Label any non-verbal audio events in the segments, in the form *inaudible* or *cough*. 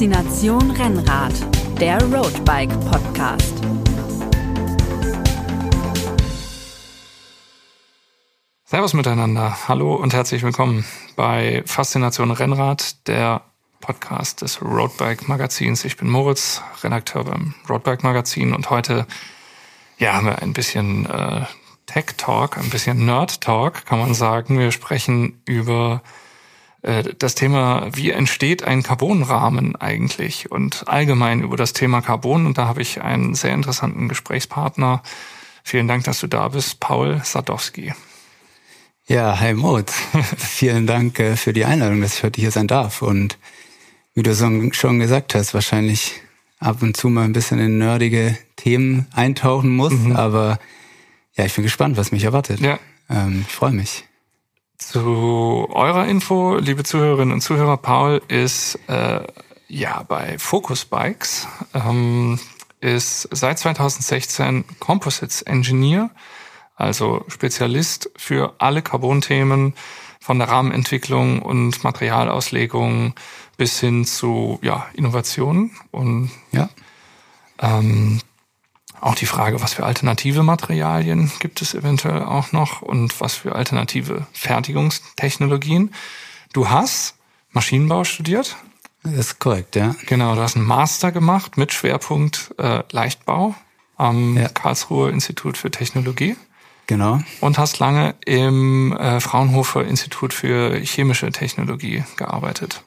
Faszination Rennrad, der Roadbike Podcast. Servus miteinander. Hallo und herzlich willkommen bei Faszination Rennrad, der Podcast des Roadbike Magazins. Ich bin Moritz, Redakteur beim Roadbike Magazin und heute ja, haben wir ein bisschen äh, Tech Talk, ein bisschen Nerd Talk, kann man sagen. Wir sprechen über das Thema, wie entsteht ein Carbonrahmen eigentlich und allgemein über das Thema Carbon. Und da habe ich einen sehr interessanten Gesprächspartner. Vielen Dank, dass du da bist, Paul Sadowski. Ja, hi Moritz. *laughs* Vielen Dank äh, für die Einladung, dass ich heute hier sein darf. Und wie du schon gesagt hast, wahrscheinlich ab und zu mal ein bisschen in nerdige Themen eintauchen muss. Mhm. Aber ja, ich bin gespannt, was mich erwartet. Ja. Ähm, ich freue mich. Zu eurer Info, liebe Zuhörerinnen und Zuhörer, Paul ist äh, ja bei Focus Bikes, ähm, ist seit 2016 Composites Engineer, also Spezialist für alle Carbon-Themen von der Rahmenentwicklung und Materialauslegung bis hin zu ja, Innovationen und ja. Ähm, auch die Frage, was für alternative Materialien gibt es eventuell auch noch und was für alternative Fertigungstechnologien. Du hast Maschinenbau studiert. Das ist korrekt, ja. Genau, du hast einen Master gemacht mit Schwerpunkt äh, Leichtbau am ja. Karlsruher Institut für Technologie. Genau. Und hast lange im äh, Fraunhofer Institut für chemische Technologie gearbeitet.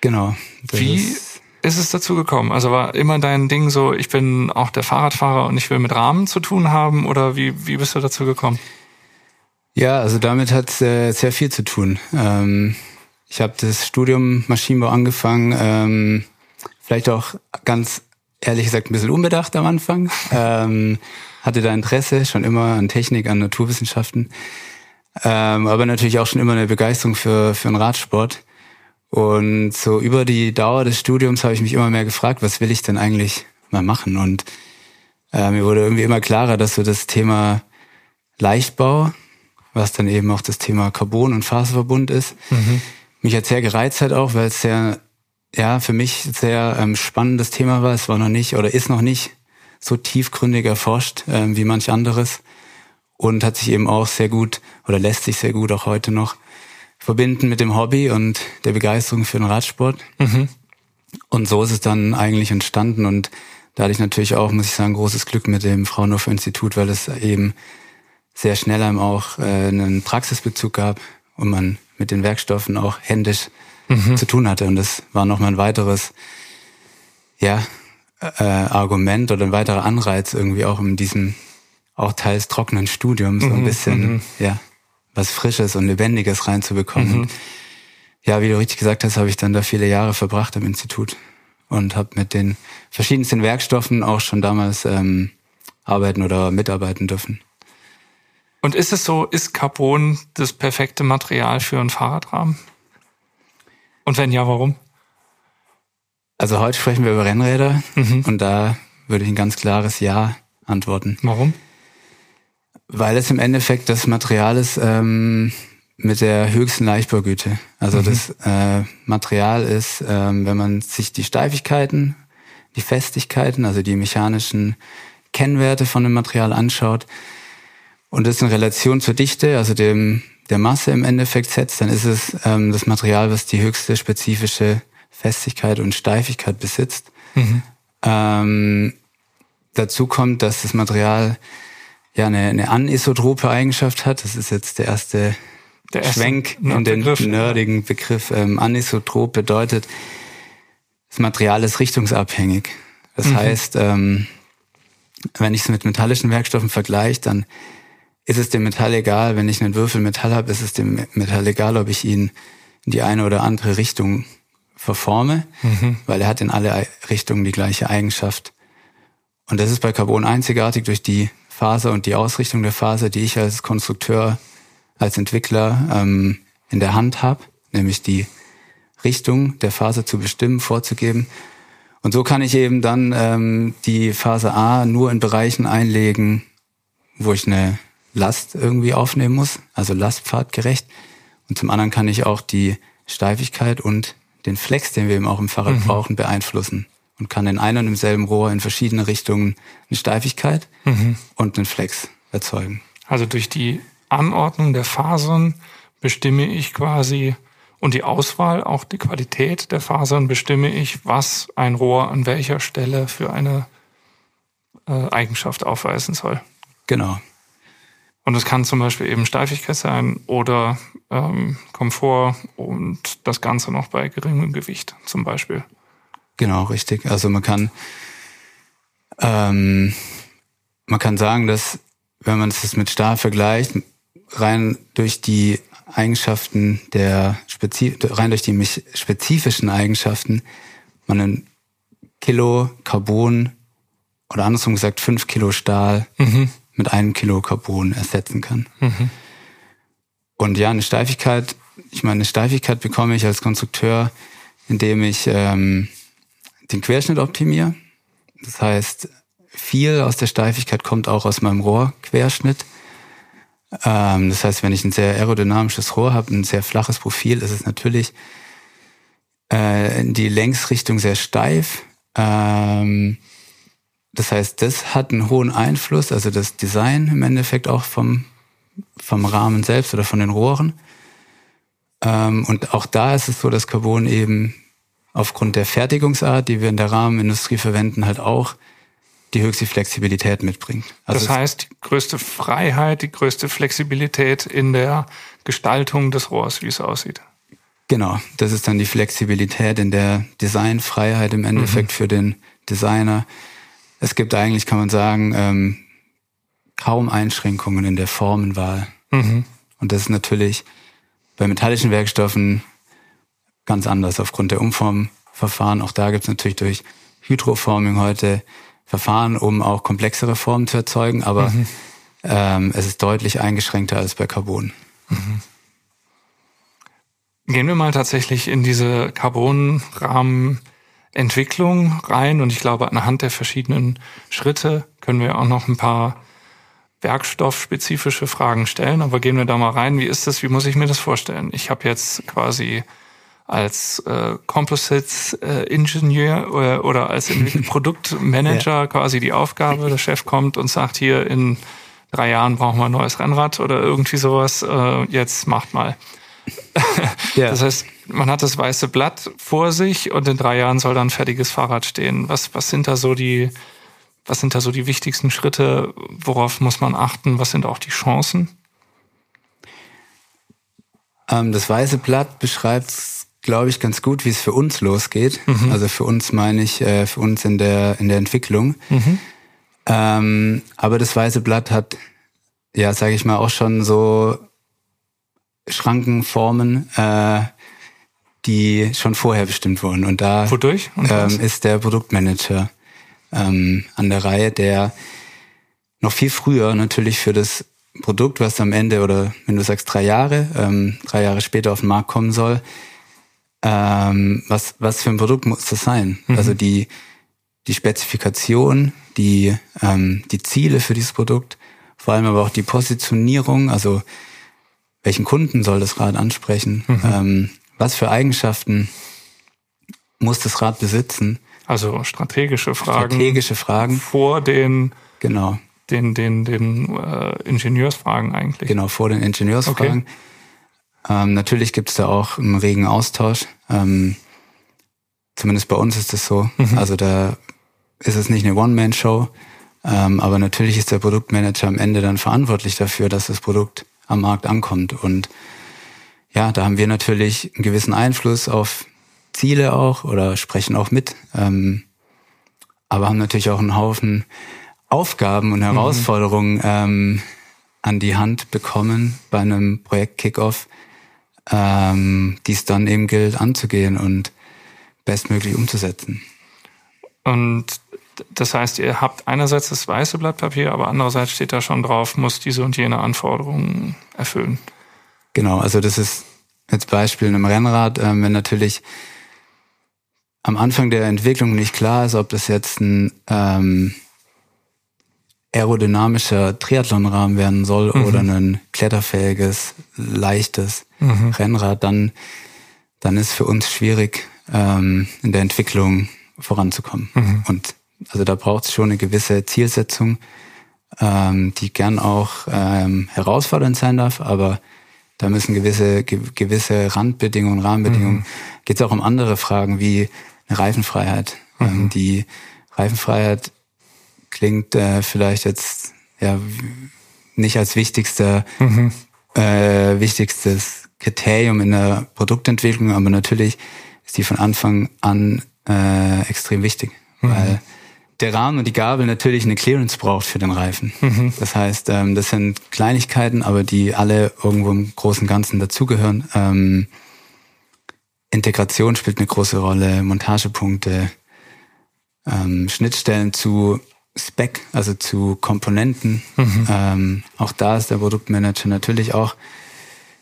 Genau. Wie ist, es dazu gekommen? Also war immer dein Ding so, ich bin auch der Fahrradfahrer und ich will mit Rahmen zu tun haben oder wie, wie bist du dazu gekommen? Ja, also damit hat äh, sehr viel zu tun. Ähm, ich habe das Studium Maschinenbau angefangen, ähm, vielleicht auch ganz ehrlich gesagt ein bisschen unbedacht am Anfang. Ähm, hatte da Interesse schon immer an Technik, an Naturwissenschaften, ähm, aber natürlich auch schon immer eine Begeisterung für, für den Radsport. Und so über die Dauer des Studiums habe ich mich immer mehr gefragt, was will ich denn eigentlich mal machen? Und äh, mir wurde irgendwie immer klarer, dass so das Thema Leichtbau, was dann eben auch das Thema Carbon und Faserverbund ist, mhm. mich hat sehr gereizt hat auch, weil es sehr, ja, für mich sehr ähm, spannendes Thema war. Es war noch nicht oder ist noch nicht so tiefgründig erforscht ähm, wie manch anderes und hat sich eben auch sehr gut oder lässt sich sehr gut auch heute noch verbinden mit dem Hobby und der Begeisterung für den Radsport. Mhm. Und so ist es dann eigentlich entstanden und da hatte ich natürlich auch, muss ich sagen, großes Glück mit dem Fraunhofer Institut, weil es eben sehr schnell einem auch äh, einen Praxisbezug gab und man mit den Werkstoffen auch händisch mhm. zu tun hatte. Und das war nochmal ein weiteres, ja, äh, Argument oder ein weiterer Anreiz irgendwie auch in diesem auch teils trockenen Studium so ein mhm, bisschen, mhm. ja, was Frisches und Lebendiges reinzubekommen. Mhm. Ja, wie du richtig gesagt hast, habe ich dann da viele Jahre verbracht im Institut und habe mit den verschiedensten Werkstoffen auch schon damals ähm, arbeiten oder mitarbeiten dürfen. Und ist es so, ist Carbon das perfekte Material für einen Fahrradrahmen? Und wenn ja, warum? Also heute sprechen wir über Rennräder mhm. und da würde ich ein ganz klares Ja antworten. Warum? Weil es im Endeffekt das Material ist ähm, mit der höchsten Leichtbaugüte. Also mhm. das äh, Material ist, ähm, wenn man sich die Steifigkeiten, die Festigkeiten, also die mechanischen Kennwerte von dem Material anschaut und das in Relation zur Dichte, also dem der Masse im Endeffekt setzt, dann ist es ähm, das Material, was die höchste spezifische Festigkeit und Steifigkeit besitzt. Mhm. Ähm, dazu kommt, dass das Material ja eine, eine anisotrope Eigenschaft hat. Das ist jetzt der erste, der erste Schwenk in den Begriff. nerdigen Begriff. Ähm, anisotrop bedeutet, das Material ist richtungsabhängig. Das mhm. heißt, ähm, wenn ich es mit metallischen Werkstoffen vergleiche, dann ist es dem Metall egal, wenn ich einen Würfel Metall habe, ist es dem Metall egal, ob ich ihn in die eine oder andere Richtung verforme, mhm. weil er hat in alle Richtungen die gleiche Eigenschaft. Und das ist bei Carbon einzigartig durch die Faser und die Ausrichtung der Faser, die ich als Konstrukteur, als Entwickler ähm, in der Hand habe, nämlich die Richtung der Faser zu bestimmen, vorzugeben. Und so kann ich eben dann ähm, die Phase A nur in Bereichen einlegen, wo ich eine Last irgendwie aufnehmen muss, also lastpfadgerecht. Und zum anderen kann ich auch die Steifigkeit und den Flex, den wir eben auch im Fahrrad mhm. brauchen, beeinflussen und kann in einem und demselben Rohr in verschiedene Richtungen eine Steifigkeit mhm. und einen Flex erzeugen. Also durch die Anordnung der Fasern bestimme ich quasi und die Auswahl, auch die Qualität der Fasern bestimme ich, was ein Rohr an welcher Stelle für eine äh, Eigenschaft aufweisen soll. Genau. Und es kann zum Beispiel eben Steifigkeit sein oder ähm, Komfort und das Ganze noch bei geringem Gewicht zum Beispiel. Genau, richtig. Also man kann ähm, man kann sagen, dass wenn man es mit Stahl vergleicht, rein durch die Eigenschaften der Spezif rein durch die spezifischen Eigenschaften man ein Kilo Carbon oder andersrum gesagt fünf Kilo Stahl mhm mit einem Kilo Carbon ersetzen kann. Mhm. Und ja, eine Steifigkeit, ich meine, eine Steifigkeit bekomme ich als Konstrukteur, indem ich ähm, den Querschnitt optimiere. Das heißt, viel aus der Steifigkeit kommt auch aus meinem Rohrquerschnitt. Ähm, das heißt, wenn ich ein sehr aerodynamisches Rohr habe, ein sehr flaches Profil, ist es natürlich äh, die Längsrichtung sehr steif. Ähm, das heißt, das hat einen hohen Einfluss, also das Design im Endeffekt auch vom, vom Rahmen selbst oder von den Rohren. Ähm, und auch da ist es so, dass Carbon eben aufgrund der Fertigungsart, die wir in der Rahmenindustrie verwenden, halt auch die höchste Flexibilität mitbringt. Also das heißt, die größte Freiheit, die größte Flexibilität in der Gestaltung des Rohrs, wie es aussieht. Genau, das ist dann die Flexibilität in der Designfreiheit im Endeffekt mhm. für den Designer es gibt eigentlich, kann man sagen, ähm, kaum Einschränkungen in der Formenwahl. Mhm. Und das ist natürlich bei metallischen Werkstoffen ganz anders aufgrund der Umformverfahren. Auch da gibt es natürlich durch Hydroforming heute Verfahren, um auch komplexere Formen zu erzeugen, aber mhm. ähm, es ist deutlich eingeschränkter als bei Carbon. Mhm. Gehen wir mal tatsächlich in diese Carbonrahmen Entwicklung rein und ich glaube, anhand der verschiedenen Schritte können wir auch noch ein paar werkstoffspezifische Fragen stellen, aber gehen wir da mal rein. Wie ist das? Wie muss ich mir das vorstellen? Ich habe jetzt quasi als äh, Composites äh, Ingenieur oder, oder als *laughs* Produktmanager ja. quasi die Aufgabe, der Chef kommt und sagt hier in drei Jahren brauchen wir ein neues Rennrad oder irgendwie sowas, äh, jetzt macht mal. ja. Das heißt, man hat das weiße Blatt vor sich und in drei Jahren soll dann ein fertiges Fahrrad stehen. Was, was sind da so die, was sind da so die wichtigsten Schritte? Worauf muss man achten? Was sind auch die Chancen? Ähm, das weiße Blatt beschreibt, glaube ich, ganz gut, wie es für uns losgeht. Mhm. Also für uns meine ich, äh, für uns in der, in der Entwicklung. Mhm. Ähm, aber das weiße Blatt hat, ja, sage ich mal, auch schon so Schrankenformen, äh, die schon vorher bestimmt wurden. Und da Wodurch? Und ähm, ist der Produktmanager ähm, an der Reihe, der noch viel früher natürlich für das Produkt, was am Ende oder wenn du sagst drei Jahre, ähm, drei Jahre später auf den Markt kommen soll, ähm, was, was für ein Produkt muss das sein? Mhm. Also die, die Spezifikation, die, ähm, die Ziele für dieses Produkt, vor allem aber auch die Positionierung, also welchen Kunden soll das Rad ansprechen, mhm. ähm, was für Eigenschaften muss das Rad besitzen. Also strategische Fragen. Strategische Fragen. Vor den, genau. den, den, den äh, Ingenieursfragen eigentlich. Genau, vor den Ingenieursfragen. Okay. Ähm, natürlich gibt es da auch einen regen Austausch. Ähm, zumindest bei uns ist es so. Mhm. Also da ist es nicht eine One-Man-Show. Ähm, aber natürlich ist der Produktmanager am Ende dann verantwortlich dafür, dass das Produkt am Markt ankommt. Und ja, da haben wir natürlich einen gewissen Einfluss auf Ziele auch oder sprechen auch mit, ähm, aber haben natürlich auch einen Haufen Aufgaben und mhm. Herausforderungen mhm. ähm, an die Hand bekommen bei einem Projekt Kickoff, ähm, die es dann eben gilt anzugehen und bestmöglich umzusetzen. Und das heißt, ihr habt einerseits das weiße Blatt Papier, aber andererseits steht da schon drauf, muss diese und jene Anforderungen erfüllen. Genau, also das ist jetzt Beispiel in einem Rennrad, ähm, wenn natürlich am Anfang der Entwicklung nicht klar ist, ob das jetzt ein ähm, aerodynamischer Triathlonrahmen werden soll mhm. oder ein kletterfähiges, leichtes mhm. Rennrad, dann dann ist für uns schwierig, ähm, in der Entwicklung voranzukommen. Mhm. Und also da braucht es schon eine gewisse Zielsetzung, ähm, die gern auch ähm, herausfordernd sein darf, aber da müssen gewisse ge gewisse Randbedingungen, Rahmenbedingungen. Mhm. Geht es auch um andere Fragen wie eine Reifenfreiheit. Ähm, mhm. Ähm, die Reifenfreiheit klingt äh, vielleicht jetzt ja nicht als wichtigster mhm. äh, wichtigstes Kriterium in der Produktentwicklung, aber natürlich ist die von Anfang an äh, extrem wichtig, mhm. weil der Rahmen und die Gabel natürlich eine Clearance braucht für den Reifen. Mhm. Das heißt, ähm, das sind Kleinigkeiten, aber die alle irgendwo im großen Ganzen dazugehören. Ähm, Integration spielt eine große Rolle, Montagepunkte, ähm, Schnittstellen zu Spec, also zu Komponenten. Mhm. Ähm, auch da ist der Produktmanager natürlich auch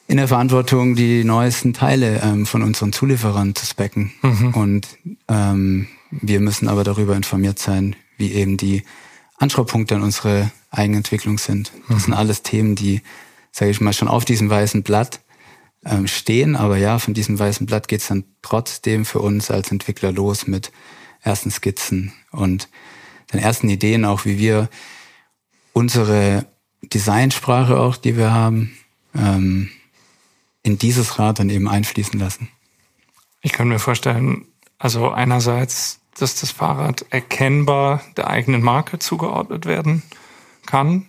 in der Verantwortung, die neuesten Teile ähm, von unseren Zulieferern zu specken. Mhm. Und ähm, wir müssen aber darüber informiert sein, wie eben die Anschraubpunkte an unsere Eigenentwicklung sind. Das mhm. sind alles Themen, die, sage ich mal, schon auf diesem weißen Blatt ähm, stehen. Aber ja, von diesem weißen Blatt geht's dann trotzdem für uns als Entwickler los mit ersten Skizzen und den ersten Ideen, auch wie wir unsere Designsprache auch, die wir haben, ähm, in dieses Rad dann eben einfließen lassen. Ich kann mir vorstellen, also einerseits, dass das Fahrrad erkennbar der eigenen Marke zugeordnet werden kann,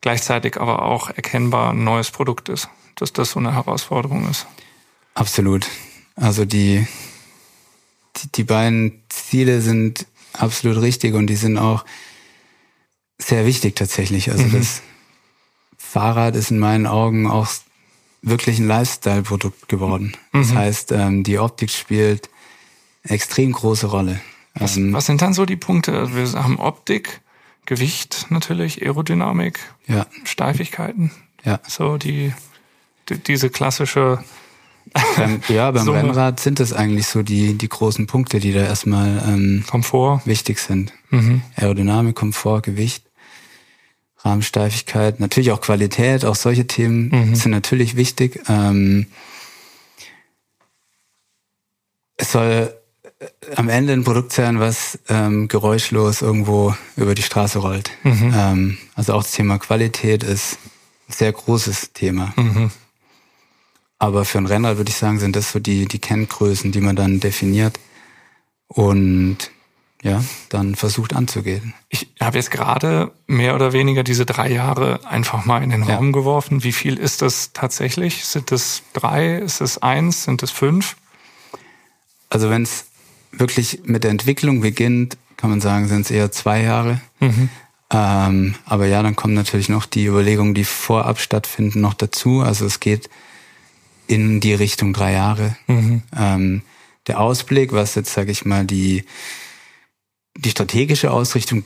gleichzeitig aber auch erkennbar ein neues Produkt ist, dass das so eine Herausforderung ist. Absolut. Also die, die, die beiden Ziele sind absolut richtig und die sind auch sehr wichtig tatsächlich. Also mhm. das Fahrrad ist in meinen Augen auch wirklich ein Lifestyle-Produkt geworden. Mhm. Das heißt, ähm, die Optik spielt extrem große Rolle. Was, ähm, was sind dann so die Punkte? Wir haben Optik, Gewicht natürlich, Aerodynamik, ja. Steifigkeiten. Ja. So die, die diese klassische beim, ja, beim Summe. Rennrad sind das eigentlich so die, die großen Punkte, die da erstmal ähm, Komfort wichtig sind. Mhm. Aerodynamik, Komfort, Gewicht. Rahmensteifigkeit, natürlich auch Qualität, auch solche Themen mhm. sind natürlich wichtig. Ähm, es soll äh, am Ende ein Produkt sein, was ähm, geräuschlos irgendwo über die Straße rollt. Mhm. Ähm, also auch das Thema Qualität ist ein sehr großes Thema. Mhm. Aber für ein Rennrad würde ich sagen, sind das so die, die Kenngrößen, die man dann definiert. Und ja, dann versucht anzugehen. Ich habe jetzt gerade mehr oder weniger diese drei Jahre einfach mal in den Raum ja. geworfen. Wie viel ist das tatsächlich? Sind es drei? Ist es eins? Sind es fünf? Also wenn es wirklich mit der Entwicklung beginnt, kann man sagen, sind es eher zwei Jahre. Mhm. Ähm, aber ja, dann kommen natürlich noch die Überlegungen, die vorab stattfinden, noch dazu. Also es geht in die Richtung drei Jahre. Mhm. Ähm, der Ausblick, was jetzt, sage ich mal, die die strategische Ausrichtung,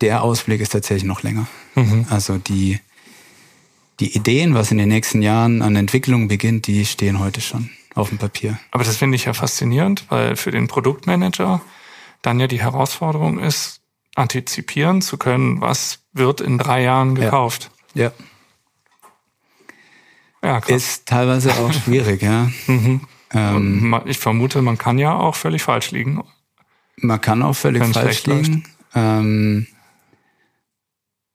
der Ausblick ist tatsächlich noch länger. Mhm. Also die, die Ideen, was in den nächsten Jahren an Entwicklung beginnt, die stehen heute schon auf dem Papier. Aber das finde ich ja faszinierend, weil für den Produktmanager dann ja die Herausforderung ist, antizipieren zu können, was wird in drei Jahren gekauft. Ja. ja. Ja. Ist teilweise auch schwierig, ja. *laughs* Mhm. Ähm, ich vermute, man kann ja auch völlig falsch liegen. Man kann auch völlig Wenn's falsch liegen. Ähm,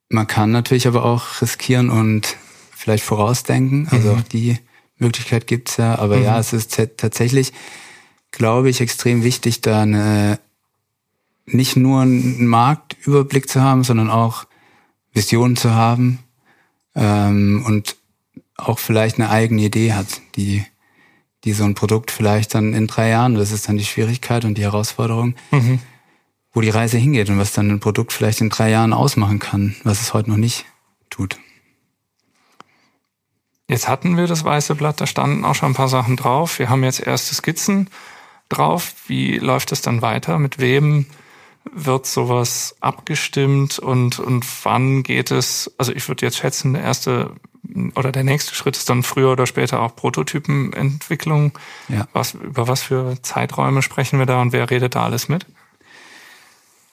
man kann natürlich aber auch riskieren und vielleicht vorausdenken. Also mhm. auch die Möglichkeit gibt's ja. Aber mhm. ja, es ist tatsächlich, glaube ich, extrem wichtig, da eine, nicht nur einen Marktüberblick zu haben, sondern auch Visionen zu haben ähm, und auch vielleicht eine eigene Idee hat, die die so ein Produkt vielleicht dann in drei Jahren, das ist dann die Schwierigkeit und die Herausforderung, mhm. wo die Reise hingeht und was dann ein Produkt vielleicht in drei Jahren ausmachen kann, was es heute noch nicht tut. Jetzt hatten wir das weiße Blatt, da standen auch schon ein paar Sachen drauf. Wir haben jetzt erste Skizzen drauf. Wie läuft es dann weiter? Mit wem wird sowas abgestimmt und, und wann geht es? Also ich würde jetzt schätzen, der erste oder der nächste Schritt ist dann früher oder später auch Prototypenentwicklung. Ja. Was, über was für Zeiträume sprechen wir da und wer redet da alles mit?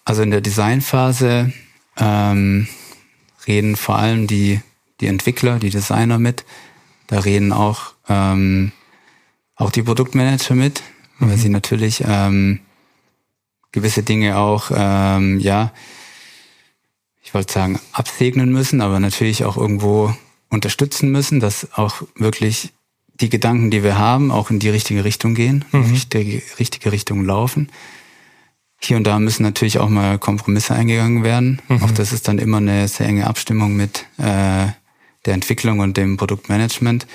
Also in der Designphase ähm, reden vor allem die, die Entwickler, die Designer mit. Da reden auch ähm, auch die Produktmanager mit, mhm. weil sie natürlich ähm, gewisse Dinge auch, ähm, ja, ich wollte sagen, absegnen müssen, aber natürlich auch irgendwo unterstützen müssen, dass auch wirklich die Gedanken, die wir haben, auch in die richtige Richtung gehen, mhm. in die richtige Richtung laufen. Hier und da müssen natürlich auch mal Kompromisse eingegangen werden. Mhm. Auch das ist dann immer eine sehr enge Abstimmung mit äh, der Entwicklung und dem Produktmanagement.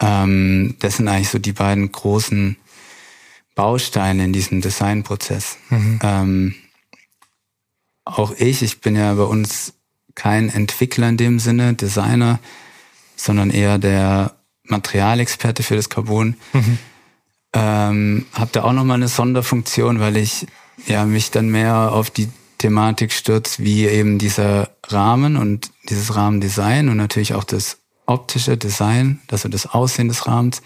Ähm, das sind eigentlich so die beiden großen Bausteine in diesem Designprozess. Mhm. Ähm, auch ich, ich bin ja bei uns kein Entwickler in dem Sinne, Designer, sondern eher der Materialexperte für das Carbon. Mhm. Ähm, habe da auch nochmal eine Sonderfunktion, weil ich ja mich dann mehr auf die Thematik stürzt, wie eben dieser Rahmen und dieses Rahmendesign und natürlich auch das optische Design, also das Aussehen des Rahmens,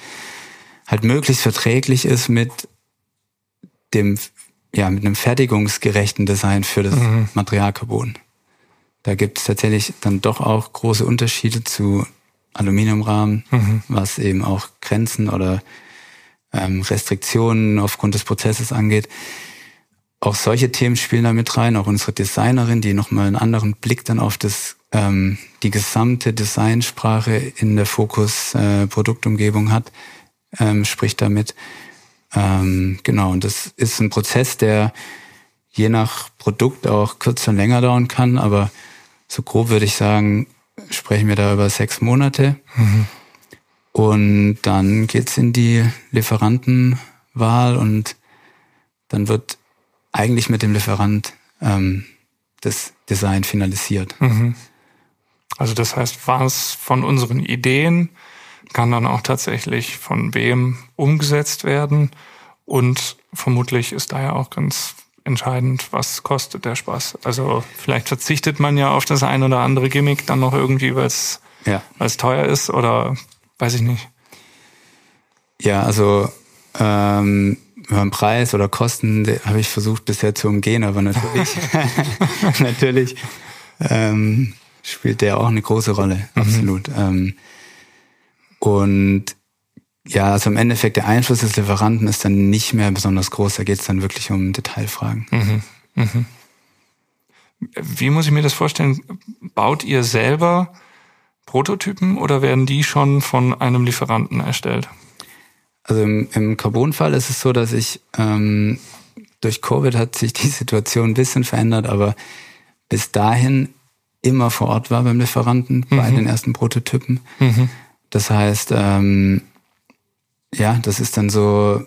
halt möglichst verträglich ist mit dem, ja, mit einem fertigungsgerechten Design für das mhm. Materialcarbon. Da gibt es tatsächlich dann doch auch große Unterschiede zu Aluminiumrahmen, mhm. was eben auch Grenzen oder ähm, Restriktionen aufgrund des Prozesses angeht. Auch solche Themen spielen da mit rein, auch unsere Designerin, die nochmal einen anderen Blick dann auf das ähm, die gesamte Designsprache in der Fokus äh, Produktumgebung hat, ähm, spricht damit. Ähm, genau, und das ist ein Prozess, der je nach Produkt auch kürzer und länger dauern kann, aber so grob würde ich sagen, sprechen wir da über sechs Monate. Mhm. Und dann geht's in die Lieferantenwahl und dann wird eigentlich mit dem Lieferant ähm, das Design finalisiert. Mhm. Also das heißt, was von unseren Ideen kann dann auch tatsächlich von wem umgesetzt werden und vermutlich ist da ja auch ganz entscheidend, was kostet der Spaß. Also vielleicht verzichtet man ja auf das ein oder andere Gimmick dann noch irgendwie, weil es ja. teuer ist oder weiß ich nicht. Ja, also ähm, über den Preis oder Kosten habe ich versucht bisher zu umgehen, aber natürlich, *laughs* *laughs* natürlich ähm, spielt der auch eine große Rolle, mhm. absolut. Ähm, und ja, also im Endeffekt der Einfluss des Lieferanten ist dann nicht mehr besonders groß. Da geht es dann wirklich um Detailfragen. Mhm. Mhm. Wie muss ich mir das vorstellen? Baut ihr selber Prototypen oder werden die schon von einem Lieferanten erstellt? Also im, im Carbon-Fall ist es so, dass ich ähm, durch Covid hat sich die *laughs* Situation ein bisschen verändert, aber bis dahin immer vor Ort war beim Lieferanten mhm. bei den ersten Prototypen. Mhm. Das heißt, ähm, ja, das ist dann so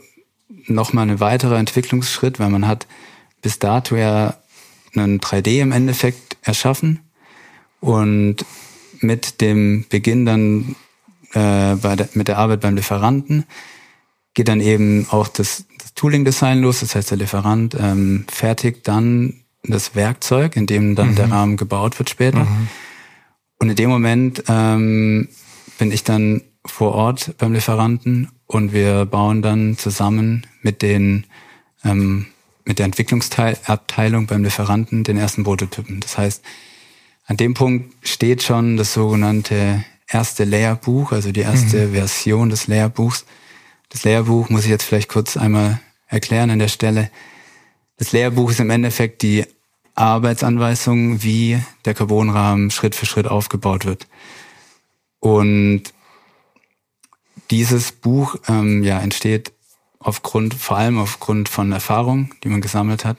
nochmal ein weiterer Entwicklungsschritt, weil man hat bis dato ja einen 3D im Endeffekt erschaffen und mit dem Beginn dann äh, bei der, mit der Arbeit beim Lieferanten geht dann eben auch das, das Tooling-Design los. Das heißt, der Lieferant ähm, fertigt dann das Werkzeug, in dem dann mhm. der Rahmen gebaut wird später. Mhm. Und in dem Moment ähm, bin ich dann vor Ort beim Lieferanten und wir bauen dann zusammen mit den ähm, mit der Entwicklungsabteilung beim Lieferanten den ersten Prototypen. Das heißt, an dem Punkt steht schon das sogenannte erste Lehrbuch, also die erste mhm. Version des Lehrbuchs. Das Lehrbuch muss ich jetzt vielleicht kurz einmal erklären an der Stelle. Das Lehrbuch ist im Endeffekt die Arbeitsanweisung, wie der Carbonrahmen Schritt für Schritt aufgebaut wird. Und dieses Buch ähm, ja, entsteht aufgrund, vor allem aufgrund von Erfahrung, die man gesammelt hat.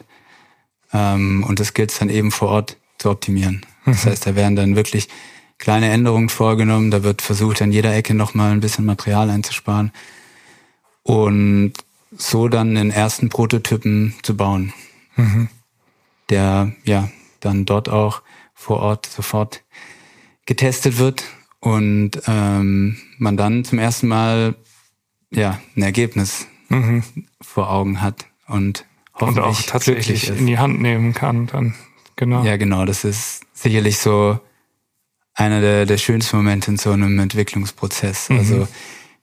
Ähm, und das gilt es dann eben vor Ort zu optimieren. Das mhm. heißt, da werden dann wirklich kleine Änderungen vorgenommen. Da wird versucht, an jeder Ecke nochmal ein bisschen Material einzusparen. Und so dann den ersten Prototypen zu bauen. Mhm der ja dann dort auch vor Ort sofort getestet wird und ähm, man dann zum ersten Mal ja ein Ergebnis mhm. vor Augen hat und hoffentlich und auch tatsächlich in die Hand nehmen kann dann. Genau. Ja genau. Das ist sicherlich so einer der, der schönsten Momente in so einem Entwicklungsprozess. Mhm. also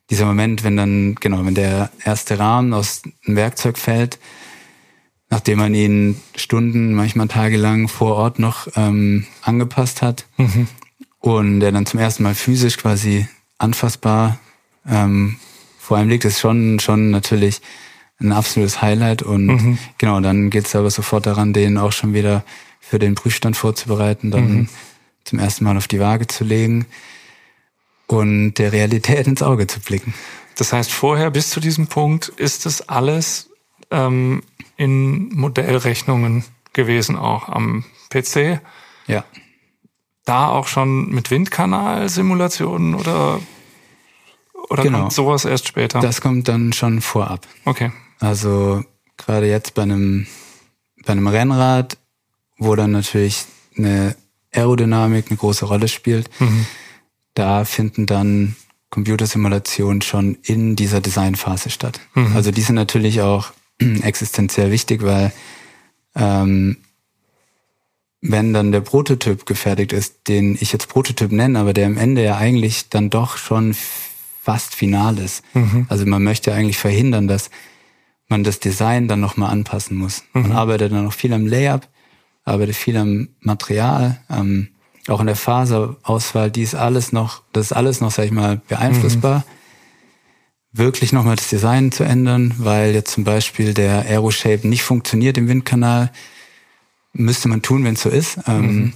dieser Moment wenn dann genau wenn der erste Rahmen aus dem Werkzeug fällt nachdem man ihn Stunden, manchmal tagelang vor Ort noch ähm, angepasst hat und der dann zum ersten Mal physisch quasi anfassbar ähm, vor allem liegt es schon, schon natürlich ein absolutes Highlight und mhm. genau, dann geht's aber sofort daran, den auch schon wieder für den Prüfstand vorzubereiten, dann mhm. zum ersten Mal auf die Waage zu legen und der Realität ins Auge zu blicken. Das heißt, vorher bis zu diesem Punkt ist es alles ähm, in Modellrechnungen gewesen, auch am PC. Ja. Da auch schon mit Windkanal-Simulationen oder, oder genau. kommt sowas erst später? Das kommt dann schon vorab. Okay. Also gerade jetzt bei einem, bei einem Rennrad, wo dann natürlich eine Aerodynamik eine große Rolle spielt, mhm. da finden dann Computersimulationen schon in dieser Designphase statt. Mhm. Also die sind natürlich auch *clears throat* existenziell wichtig, weil ähm, wenn dann der Prototyp gefertigt ist, den ich jetzt Prototyp nenne, aber der am Ende ja eigentlich dann doch schon fast final ist. Mhm. Also man möchte eigentlich verhindern, dass man das Design dann nochmal anpassen muss. Mhm. Man arbeitet dann noch viel am Layup, arbeitet viel am Material, ähm, auch in der Faserauswahl, die ist alles noch, das ist alles noch, sag ich mal, beeinflussbar. Mhm. Wirklich nochmal das Design zu ändern, weil jetzt zum Beispiel der Aero-Shape nicht funktioniert im Windkanal, müsste man tun, wenn es so ist. Ähm, mhm.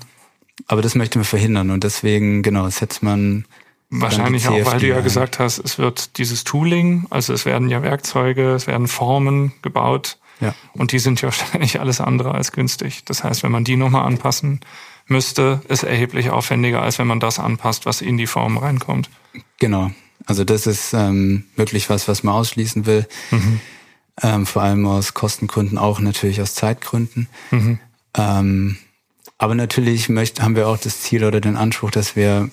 Aber das möchte man verhindern und deswegen, genau, setzt man Wahrscheinlich auch, weil du ja gesagt hast, es wird dieses Tooling, also es werden ja Werkzeuge, es werden Formen gebaut. Ja. Und die sind ja *laughs* wahrscheinlich alles andere als günstig. Das heißt, wenn man die nochmal anpassen müsste, ist erheblich aufwendiger, als wenn man das anpasst, was in die Form reinkommt. Genau. Also das ist ähm, wirklich was, was man ausschließen will. Mhm. Ähm, vor allem aus Kostengründen, auch natürlich aus Zeitgründen. Mhm. Ähm, aber natürlich möcht, haben wir auch das Ziel oder den Anspruch, dass wir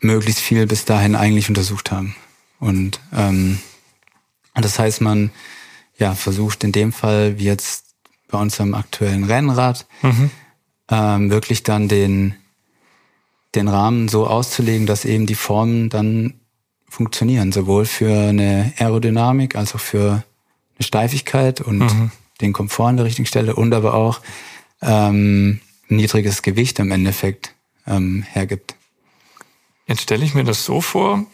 möglichst viel bis dahin eigentlich untersucht haben. Und ähm, das heißt, man ja versucht in dem Fall, wie jetzt bei unserem aktuellen Rennrad, mhm. ähm, wirklich dann den, den Rahmen so auszulegen, dass eben die Formen dann funktionieren, sowohl für eine Aerodynamik als auch für eine Steifigkeit und mhm. den Komfort an der richtigen Stelle und aber auch ähm, niedriges Gewicht im Endeffekt ähm, hergibt. Jetzt stelle ich mir das so vor,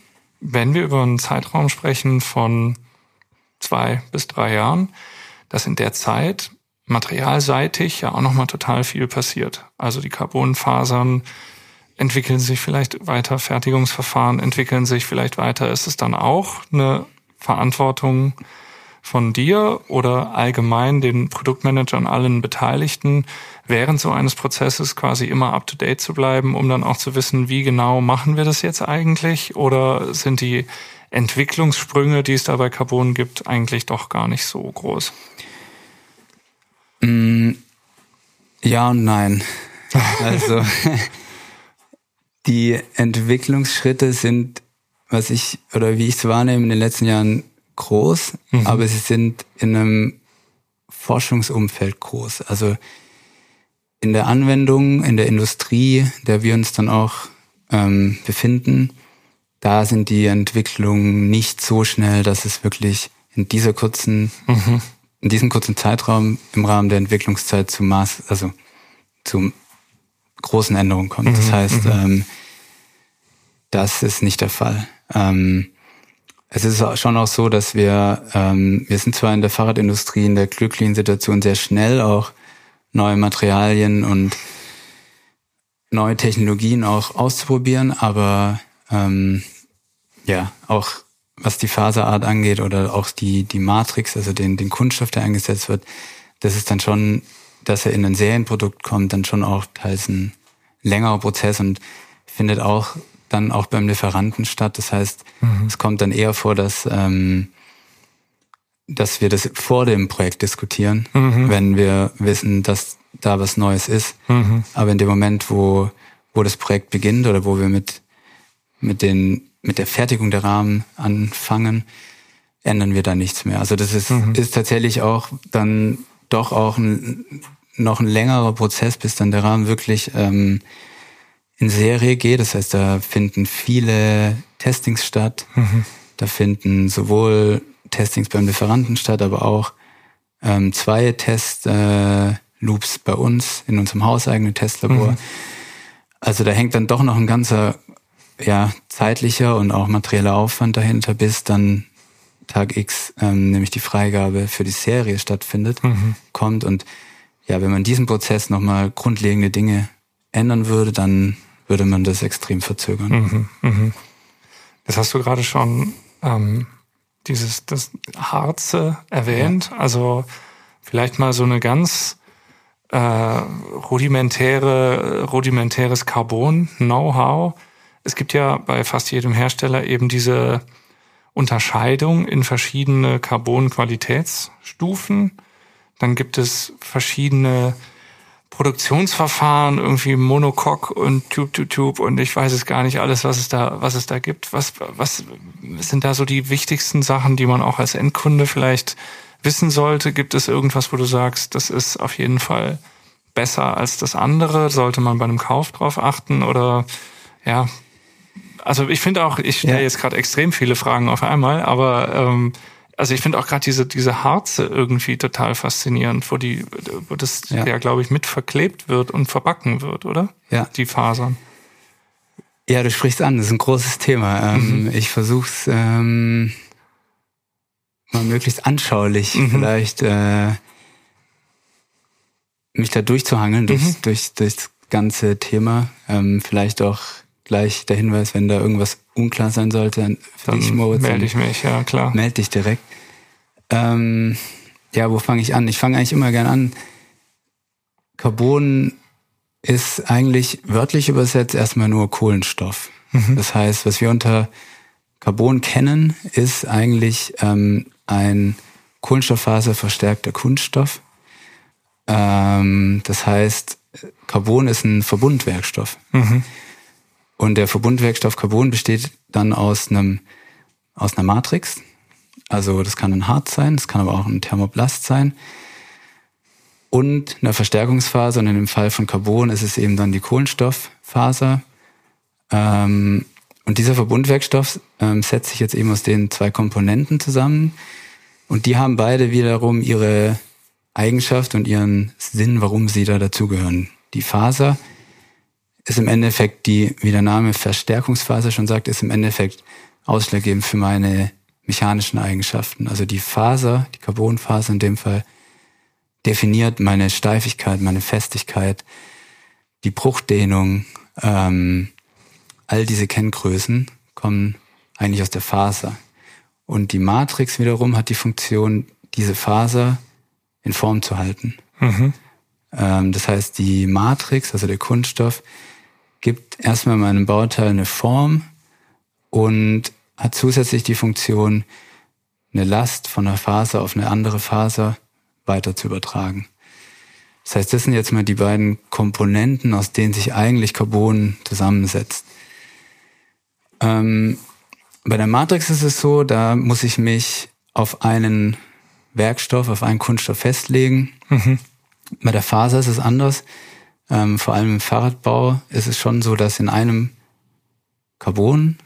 wenn wir über einen Zeitraum sprechen von zwei bis drei Jahren, dass in der Zeit materialseitig ja auch nochmal total viel passiert. Also die Carbonfasern entwickeln sich vielleicht weiter, Fertigungsverfahren entwickeln sich vielleicht weiter. Ist es dann auch eine Verantwortung von dir oder allgemein den Produktmanagern, allen Beteiligten, während so eines Prozesses quasi immer up to date zu bleiben, um dann auch zu wissen, wie genau machen wir das jetzt eigentlich? Oder sind die Entwicklungssprünge, die es da bei Carbon gibt, eigentlich doch gar nicht so groß? Mm, ja und nein. *laughs* Also *laughs* die Entwicklungsschritte sind, was ich oder wie ich es wahrnehme, in den letzten Jahren groß, mhm. aber sie sind in einem Forschungsumfeld groß. Also in der Anwendung, in der Industrie, der wir uns dann auch ähm, befinden, da sind die Entwicklungen nicht so schnell, dass es wirklich in dieser kurzen, mhm. in diesem kurzen Zeitraum im Rahmen der Entwicklungszeit zu Maß, also zu großen Änderungen kommt. Mhm. Das heißt, mhm. ähm, das ist nicht der Fall. Ähm, es ist schon auch so, dass wir, ähm, wir sind zwar in der Fahrradindustrie in der glücklichen Situation sehr schnell auch neue Materialien und neue Technologien auch auszuprobieren, aber ähm, ja, auch was die Faserart angeht oder auch die, die Matrix, also den, den Kunststoff, der eingesetzt wird, das ist dann schon, dass er in ein Serienprodukt kommt, dann schon auch teils ein längerer Prozess und findet auch dann auch beim Lieferanten statt. Das heißt, mhm. es kommt dann eher vor, dass, ähm, dass wir das vor dem Projekt diskutieren, mhm. wenn wir wissen, dass da was Neues ist. Mhm. Aber in dem Moment, wo, wo das Projekt beginnt oder wo wir mit, mit, den, mit der Fertigung der Rahmen anfangen, ändern wir da nichts mehr. Also das ist, mhm. ist tatsächlich auch dann doch auch ein, noch ein längerer Prozess, bis dann der Rahmen wirklich ähm, in Serie geht. Das heißt, da finden viele Testings statt. Mhm. Da finden sowohl Testings beim Lieferanten statt, aber auch ähm, zwei Testloops äh, bei uns in unserem hauseigenen Testlabor. Mhm. Also da hängt dann doch noch ein ganzer ja, zeitlicher und auch materieller Aufwand dahinter, bis dann Tag X ähm, nämlich die Freigabe für die Serie stattfindet, mhm. kommt. Und ja, wenn man diesen Prozess nochmal grundlegende Dinge ändern würde, dann würde man das extrem verzögern. Mhm, mhm. Das hast du gerade schon ähm, dieses das Harze erwähnt. Ja. Also vielleicht mal so eine ganz äh, rudimentäre, rudimentäres Carbon-Know-how. Es gibt ja bei fast jedem Hersteller eben diese Unterscheidung in verschiedene Carbon-Qualitätsstufen. Dann gibt es verschiedene Produktionsverfahren, irgendwie Monocoque und Tube-to-Tube und ich weiß es gar nicht alles, was es da, was es da gibt. Was, was sind da so die wichtigsten Sachen, die man auch als Endkunde vielleicht wissen sollte? Gibt es irgendwas, wo du sagst, das ist auf jeden Fall besser als das andere? Sollte man bei einem Kauf drauf achten oder ja? Also ich finde auch, ich stelle ja. jetzt gerade extrem viele Fragen auf einmal, aber ähm, also ich finde auch gerade diese, diese Harze irgendwie total faszinierend, wo die, wo das ja, ja glaube ich, mit verklebt wird und verbacken wird, oder? Ja. Die Fasern. Ja, du sprichst an, das ist ein großes Thema. Ähm, mhm. Ich versuche es ähm, mal möglichst anschaulich mhm. vielleicht äh, mich da durchzuhangeln durch, mhm. durch, durch das ganze Thema. Ähm, vielleicht auch gleich der Hinweis, wenn da irgendwas unklar sein sollte, dann, dann ich Moritz, melde ich mich, ja klar. Melde dich direkt. Ähm, ja, wo fange ich an? Ich fange eigentlich immer gern an. Carbon ist eigentlich wörtlich übersetzt erstmal nur Kohlenstoff. Mhm. Das heißt, was wir unter Carbon kennen, ist eigentlich ähm, ein kohlenstofffaserverstärkter Kunststoff. Ähm, das heißt, Carbon ist ein Verbundwerkstoff. Mhm. Und der Verbundwerkstoff Carbon besteht dann aus einem aus einer Matrix. Also das kann ein Harz sein, das kann aber auch ein Thermoplast sein. Und einer Verstärkungsphase. Und in dem Fall von Carbon ist es eben dann die Kohlenstofffaser. Ähm, und dieser Verbundwerkstoff ähm, setzt sich jetzt eben aus den zwei Komponenten zusammen. Und die haben beide wiederum ihre Eigenschaft und ihren Sinn, warum sie da dazugehören. Die Faser ist im Endeffekt die, wie der Name Verstärkungsphase schon sagt, ist im Endeffekt ausschlaggebend für meine mechanischen Eigenschaften. Also die Faser, die Carbonfaser in dem Fall, definiert meine Steifigkeit, meine Festigkeit, die Bruchdehnung, ähm, all diese Kenngrößen kommen eigentlich aus der Faser. Und die Matrix wiederum hat die Funktion, diese Faser in Form zu halten. Mhm. Ähm, das heißt, die Matrix, also der Kunststoff, gibt erstmal meinem Bauteil eine Form und hat zusätzlich die Funktion, eine Last von einer Faser auf eine andere Faser weiter zu übertragen. Das heißt, das sind jetzt mal die beiden Komponenten, aus denen sich eigentlich Carbon zusammensetzt. Ähm, bei der Matrix ist es so, da muss ich mich auf einen Werkstoff, auf einen Kunststoff festlegen. Mhm. Bei der Faser ist es anders. Ähm, vor allem im Fahrradbau ist es schon so, dass in einem Carbon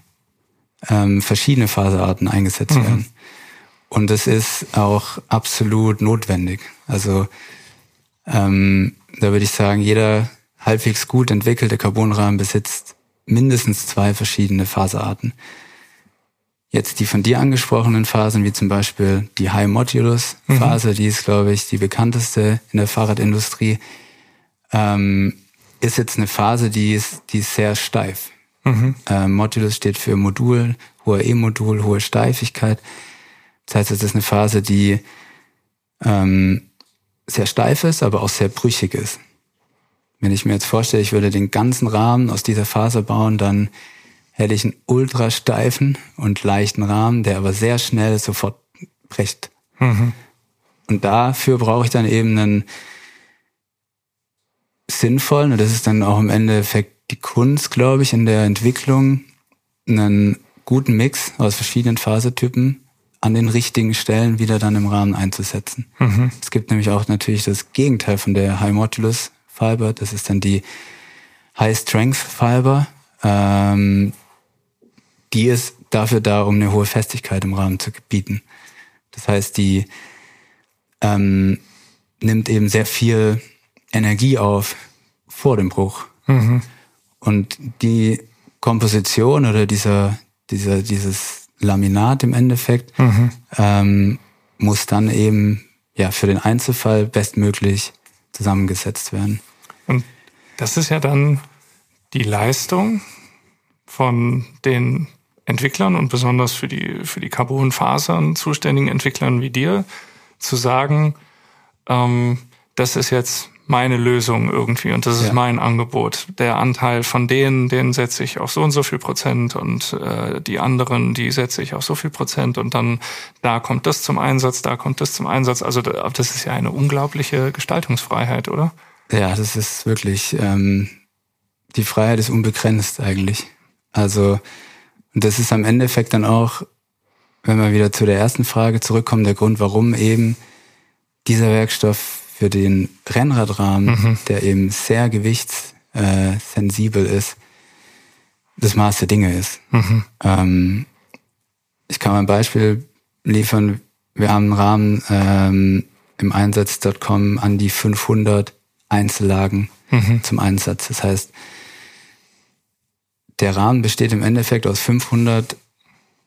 ähm, verschiedene Faserarten eingesetzt mhm. werden. Und das ist auch absolut notwendig. Also ähm, da würde ich sagen, jeder halbwegs gut entwickelte Carbonrahmen besitzt mindestens zwei verschiedene Faserarten. Jetzt die von dir angesprochenen Phasen, wie zum Beispiel die High Modulus Phase, mhm. die ist, glaube ich, die bekannteste in der Fahrradindustrie ähm, ist jetzt eine Phase, die ist, die ist sehr steif. Mhm. Ähm, Modulus steht für Modul, hohe E-Modul, hohe Steifigkeit. Das heißt, es ist eine Phase, die ähm, sehr steif ist, aber auch sehr brüchig ist. Wenn ich mir jetzt vorstelle, ich würde den ganzen Rahmen aus dieser Phase bauen, dann hätte ich einen ultra steifen und leichten Rahmen, der aber sehr schnell sofort bricht. Mhm. Und dafür brauche ich dann eben einen sinnvoll, und das ist dann auch im Endeffekt die Kunst, glaube ich, in der Entwicklung, einen guten Mix aus verschiedenen Fasertypen an den richtigen Stellen wieder dann im Rahmen einzusetzen. Mhm. Es gibt nämlich auch natürlich das Gegenteil von der High Modulus Fiber, das ist dann die High Strength Fiber. Ähm, die ist dafür da, um eine hohe Festigkeit im Rahmen zu bieten. Das heißt, die ähm, nimmt eben sehr viel Energie auf vor dem Bruch. Mhm. Und die Komposition oder dieser, dieser, dieses Laminat im Endeffekt, mhm. ähm, muss dann eben ja für den Einzelfall bestmöglich zusammengesetzt werden. Und das ist ja dann die Leistung von den Entwicklern und besonders für die, für die Carbonfasern zuständigen Entwicklern wie dir, zu sagen, ähm, das ist jetzt meine Lösung irgendwie und das ist ja. mein Angebot. Der Anteil von denen, den setze ich auf so und so viel Prozent und äh, die anderen, die setze ich auf so viel Prozent und dann da kommt das zum Einsatz, da kommt das zum Einsatz. Also das ist ja eine unglaubliche Gestaltungsfreiheit, oder? Ja, das ist wirklich, ähm, die Freiheit ist unbegrenzt eigentlich. Also das ist am Endeffekt dann auch, wenn wir wieder zu der ersten Frage zurückkommen, der Grund, warum eben dieser Werkstoff für den Rennradrahmen, mhm. der eben sehr gewichtssensibel ist, das Maß der Dinge ist. Mhm. Ähm, ich kann mal ein Beispiel liefern. Wir haben einen Rahmen ähm, im Einsatz.com an die 500 Einzellagen mhm. zum Einsatz. Das heißt, der Rahmen besteht im Endeffekt aus 500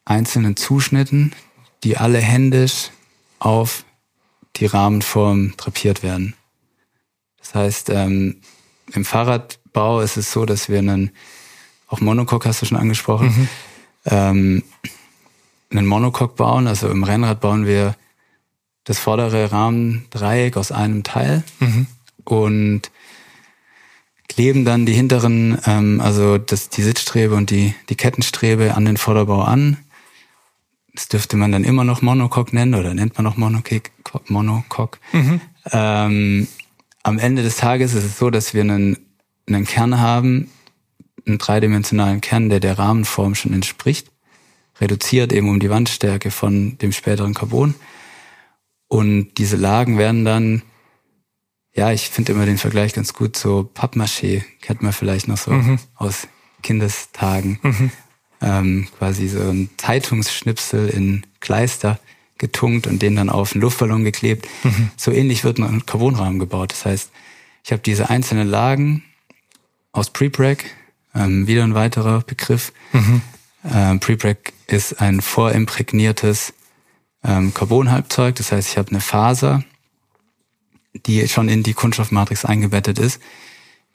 einzelnen Zuschnitten, die alle händisch auf die Rahmenform drapiert werden. Das heißt, ähm, im Fahrradbau ist es so, dass wir einen, auch Monocoque hast du schon angesprochen, mhm. ähm, einen Monocoque bauen. Also im Rennrad bauen wir das vordere Rahmendreieck aus einem Teil mhm. und kleben dann die hinteren, ähm, also das, die Sitzstrebe und die, die Kettenstrebe an den Vorderbau an das dürfte man dann immer noch Monocoque nennen oder nennt man noch Monocoque. Monocoque. Mhm. Ähm, am Ende des Tages ist es so, dass wir einen, einen Kern haben, einen dreidimensionalen Kern, der der Rahmenform schon entspricht, reduziert eben um die Wandstärke von dem späteren Carbon. Und diese Lagen werden dann, ja, ich finde immer den Vergleich ganz gut, so Pappmaché, kennt man vielleicht noch so mhm. aus Kindestagen. Mhm ähm, quasi so ein Zeitungsschnipsel in Kleister getunkt und den dann auf einen Luftballon geklebt. Mhm. So ähnlich wird ein Carbonrahmen gebaut. Das heißt, ich habe diese einzelnen Lagen aus Prepreg, ähm, wieder ein weiterer Begriff. Mhm. Ähm, Prepreg ist ein vorimprägniertes ähm, Carbonhalbzeug. Das heißt, ich habe eine Faser, die schon in die Kunststoffmatrix eingebettet ist.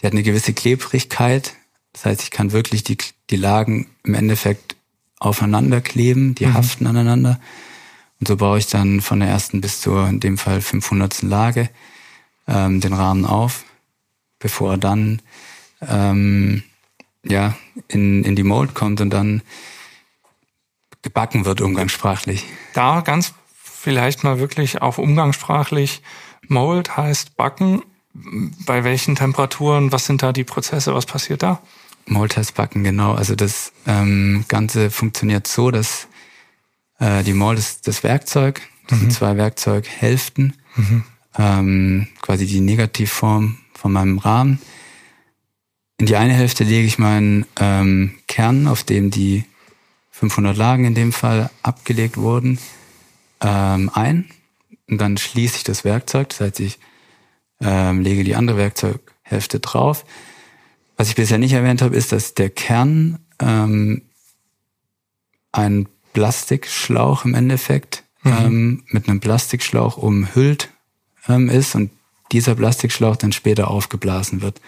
Die hat eine gewisse Klebrigkeit, das heißt, ich kann wirklich die, die Lagen im Endeffekt aufeinander kleben, die mhm. haften aneinander. Und so baue ich dann von der ersten bis zur, in dem Fall 500. Lage, ähm, den Rahmen auf, bevor er dann ähm, ja, in, in die Mold kommt und dann gebacken wird, umgangssprachlich. Da ganz vielleicht mal wirklich auch umgangssprachlich. Mold heißt backen. Bei welchen Temperaturen? Was sind da die Prozesse? Was passiert da? Maltestbacken, genau. Also das ähm, Ganze funktioniert so, dass äh, die Malt ist das Werkzeug, das mhm. sind zwei Werkzeughälften, mhm. ähm, quasi die Negativform von meinem Rahmen. In die eine Hälfte lege ich meinen ähm, Kern, auf dem die 500 Lagen in dem Fall abgelegt wurden, ähm, ein. Und dann schließe ich das Werkzeug, das heißt, ich ähm, lege die andere Werkzeughälfte drauf was ich bisher nicht erwähnt habe, ist, dass der Kern ähm, ein Plastikschlauch im Endeffekt mhm. ähm, mit einem Plastikschlauch umhüllt ähm, ist und dieser Plastikschlauch dann später aufgeblasen wird.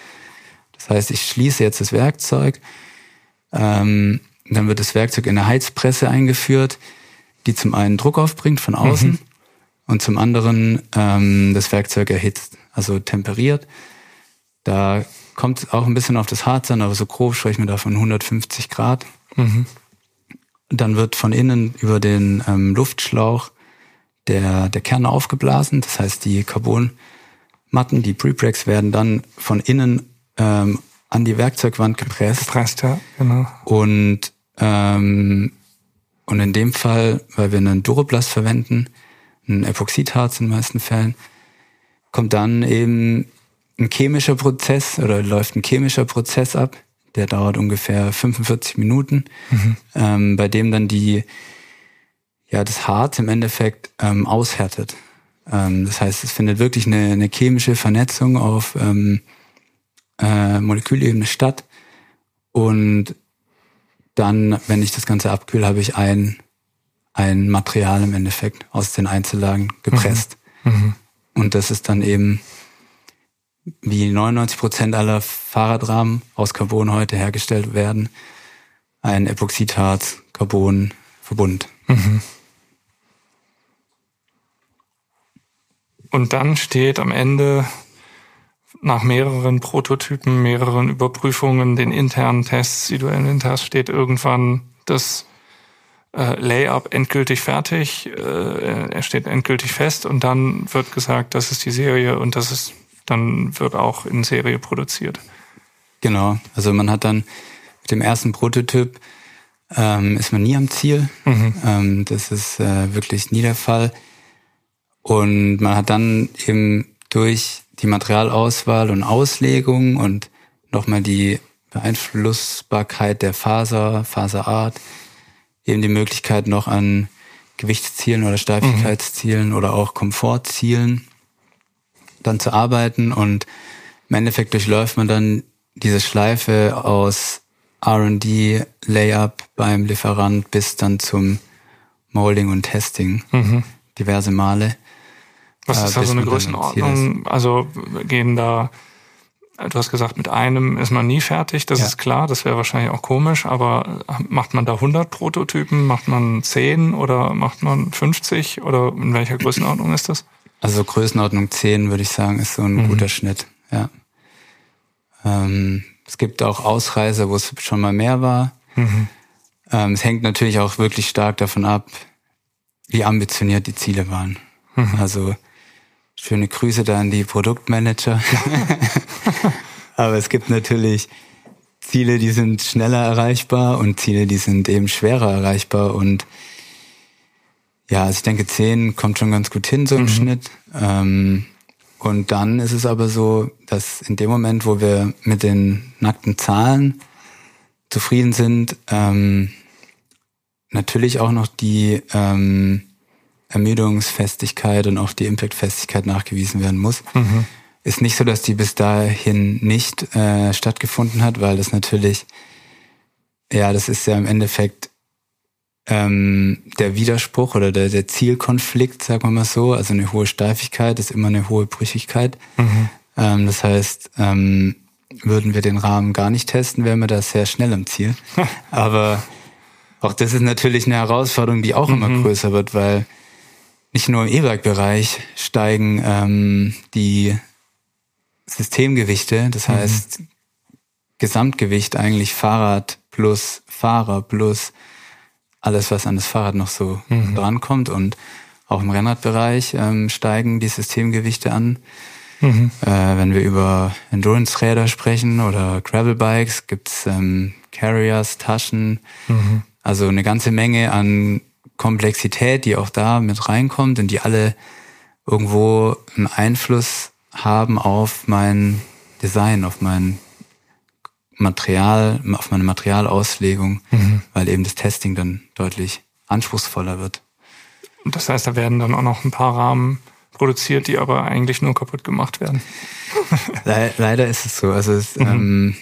Das heißt, ich schließe jetzt das Werkzeug, ähm, dann wird das Werkzeug in eine Heizpresse eingeführt, die zum einen Druck aufbringt von außen mhm. und zum anderen ähm, das Werkzeug erhitzt, also temperiert. Da Kommt auch ein bisschen auf das Harz an, aber so grob sprechen wir da von 150 Grad. Mhm. Dann wird von innen über den ähm, Luftschlauch der, der Kern aufgeblasen. Das heißt, die Carbonmatten, die Prepregs werden dann von innen ähm, an die Werkzeugwand gepresst. Gepresst, ja, genau. Und, ähm, und in dem Fall, weil wir einen Duroplast verwenden, ein Epoxidharz in den meisten Fällen, kommt dann eben ein chemischer Prozess oder läuft ein chemischer Prozess ab, der dauert ungefähr 45 Minuten, mhm. ähm, bei dem dann die ja das Harz im Endeffekt ähm, aushärtet. Ähm, das heißt, es findet wirklich eine, eine chemische Vernetzung auf ähm, äh, Molekülebene statt und dann, wenn ich das Ganze abkühle, habe ich ein ein Material im Endeffekt aus den Einzellagen gepresst. Mhm. Und das ist dann eben wie 99 Prozent aller Fahrradrahmen aus Carbon heute hergestellt werden, ein Epoxidharz-Carbon-Verbund. Mhm. Und dann steht am Ende nach mehreren Prototypen, mehreren Überprüfungen, den internen Tests, die du erwähnt hast, steht irgendwann das äh, Layup endgültig fertig, äh, er steht endgültig fest und dann wird gesagt, das ist die Serie und das ist, dann wird auch in Serie produziert. Genau, also man hat dann mit dem ersten Prototyp ähm, ist man nie am Ziel. Mhm. Ähm, das ist äh, wirklich nie der Fall. Und man hat dann eben durch die Materialauswahl und Auslegung und nochmal die Beeinflussbarkeit der Faser, Faserart, eben die Möglichkeit noch an Gewichtszielen oder Steifigkeitszielen mhm. oder auch Komfortzielen dann zu arbeiten und im Endeffekt durchläuft man dann diese Schleife aus R&D, Layup beim Lieferant bis dann zum Molding und Testing mhm. diverse Male. Was ist äh, da so eine Größenordnung? Also gehen da Du hast gesagt, mit einem ist man nie fertig, das ja. ist klar, das wäre wahrscheinlich auch komisch, aber macht man da 100 Prototypen, macht man 10 oder macht man 50 oder in welcher Größenordnung ist das? Also Größenordnung 10 würde ich sagen, ist so ein mhm. guter Schnitt, ja. Ähm, es gibt auch Ausreißer, wo es schon mal mehr war. Mhm. Ähm, es hängt natürlich auch wirklich stark davon ab, wie ambitioniert die Ziele waren. Mhm. Also Schöne Grüße da an die Produktmanager. *laughs* Aber es gibt natürlich Ziele, die sind schneller erreichbar und Ziele, die sind eben schwerer erreichbar. Und ja, also ich denke, zehn kommt schon ganz gut hin, so im mhm. Schnitt. Ähm, und dann ist es aber so, dass in dem Moment, wo wir mit den nackten Zahlen zufrieden sind, ähm, natürlich auch noch die ähm, Ermüdungsfestigkeit und auch die Impactfestigkeit nachgewiesen werden muss. Mhm. Ist nicht so, dass die bis dahin nicht äh, stattgefunden hat, weil das natürlich, ja, das ist ja im Endeffekt ähm, der Widerspruch oder der, der Zielkonflikt, sagen wir mal so. Also eine hohe Steifigkeit ist immer eine hohe Brüchigkeit. Mhm. Ähm, das heißt, ähm, würden wir den Rahmen gar nicht testen, wären wir da sehr schnell am Ziel. *laughs* Aber auch das ist natürlich eine Herausforderung, die auch immer mhm. größer wird, weil nicht nur im E-Bike-Bereich steigen ähm, die Systemgewichte, das mhm. heißt Gesamtgewicht eigentlich Fahrrad plus Fahrer plus alles, was an das Fahrrad noch so mhm. drankommt. Und auch im Rennradbereich ähm, steigen die Systemgewichte an. Mhm. Äh, wenn wir über Endurance-Räder sprechen oder Gravel-Bikes, gibt's ähm, Carriers, Taschen, mhm. also eine ganze Menge an Komplexität, die auch da mit reinkommt und die alle irgendwo einen Einfluss haben auf mein Design, auf mein Material, auf meine Materialauslegung, mhm. weil eben das Testing dann deutlich anspruchsvoller wird. Und das heißt, da werden dann auch noch ein paar Rahmen produziert, die aber eigentlich nur kaputt gemacht werden. *laughs* Le leider ist es so. Also es mhm. ähm,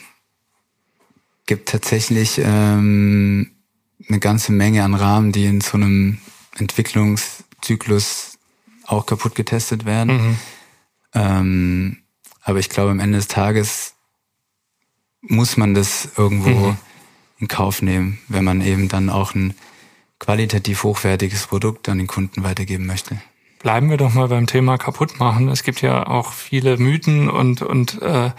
gibt tatsächlich ähm, eine ganze Menge an Rahmen, die in so einem Entwicklungszyklus auch kaputt getestet werden. Mhm. Ähm, aber ich glaube, am Ende des Tages muss man das irgendwo mhm. in Kauf nehmen, wenn man eben dann auch ein qualitativ hochwertiges Produkt an den Kunden weitergeben möchte. Bleiben wir doch mal beim Thema kaputt machen. Es gibt ja auch viele Mythen und, und äh,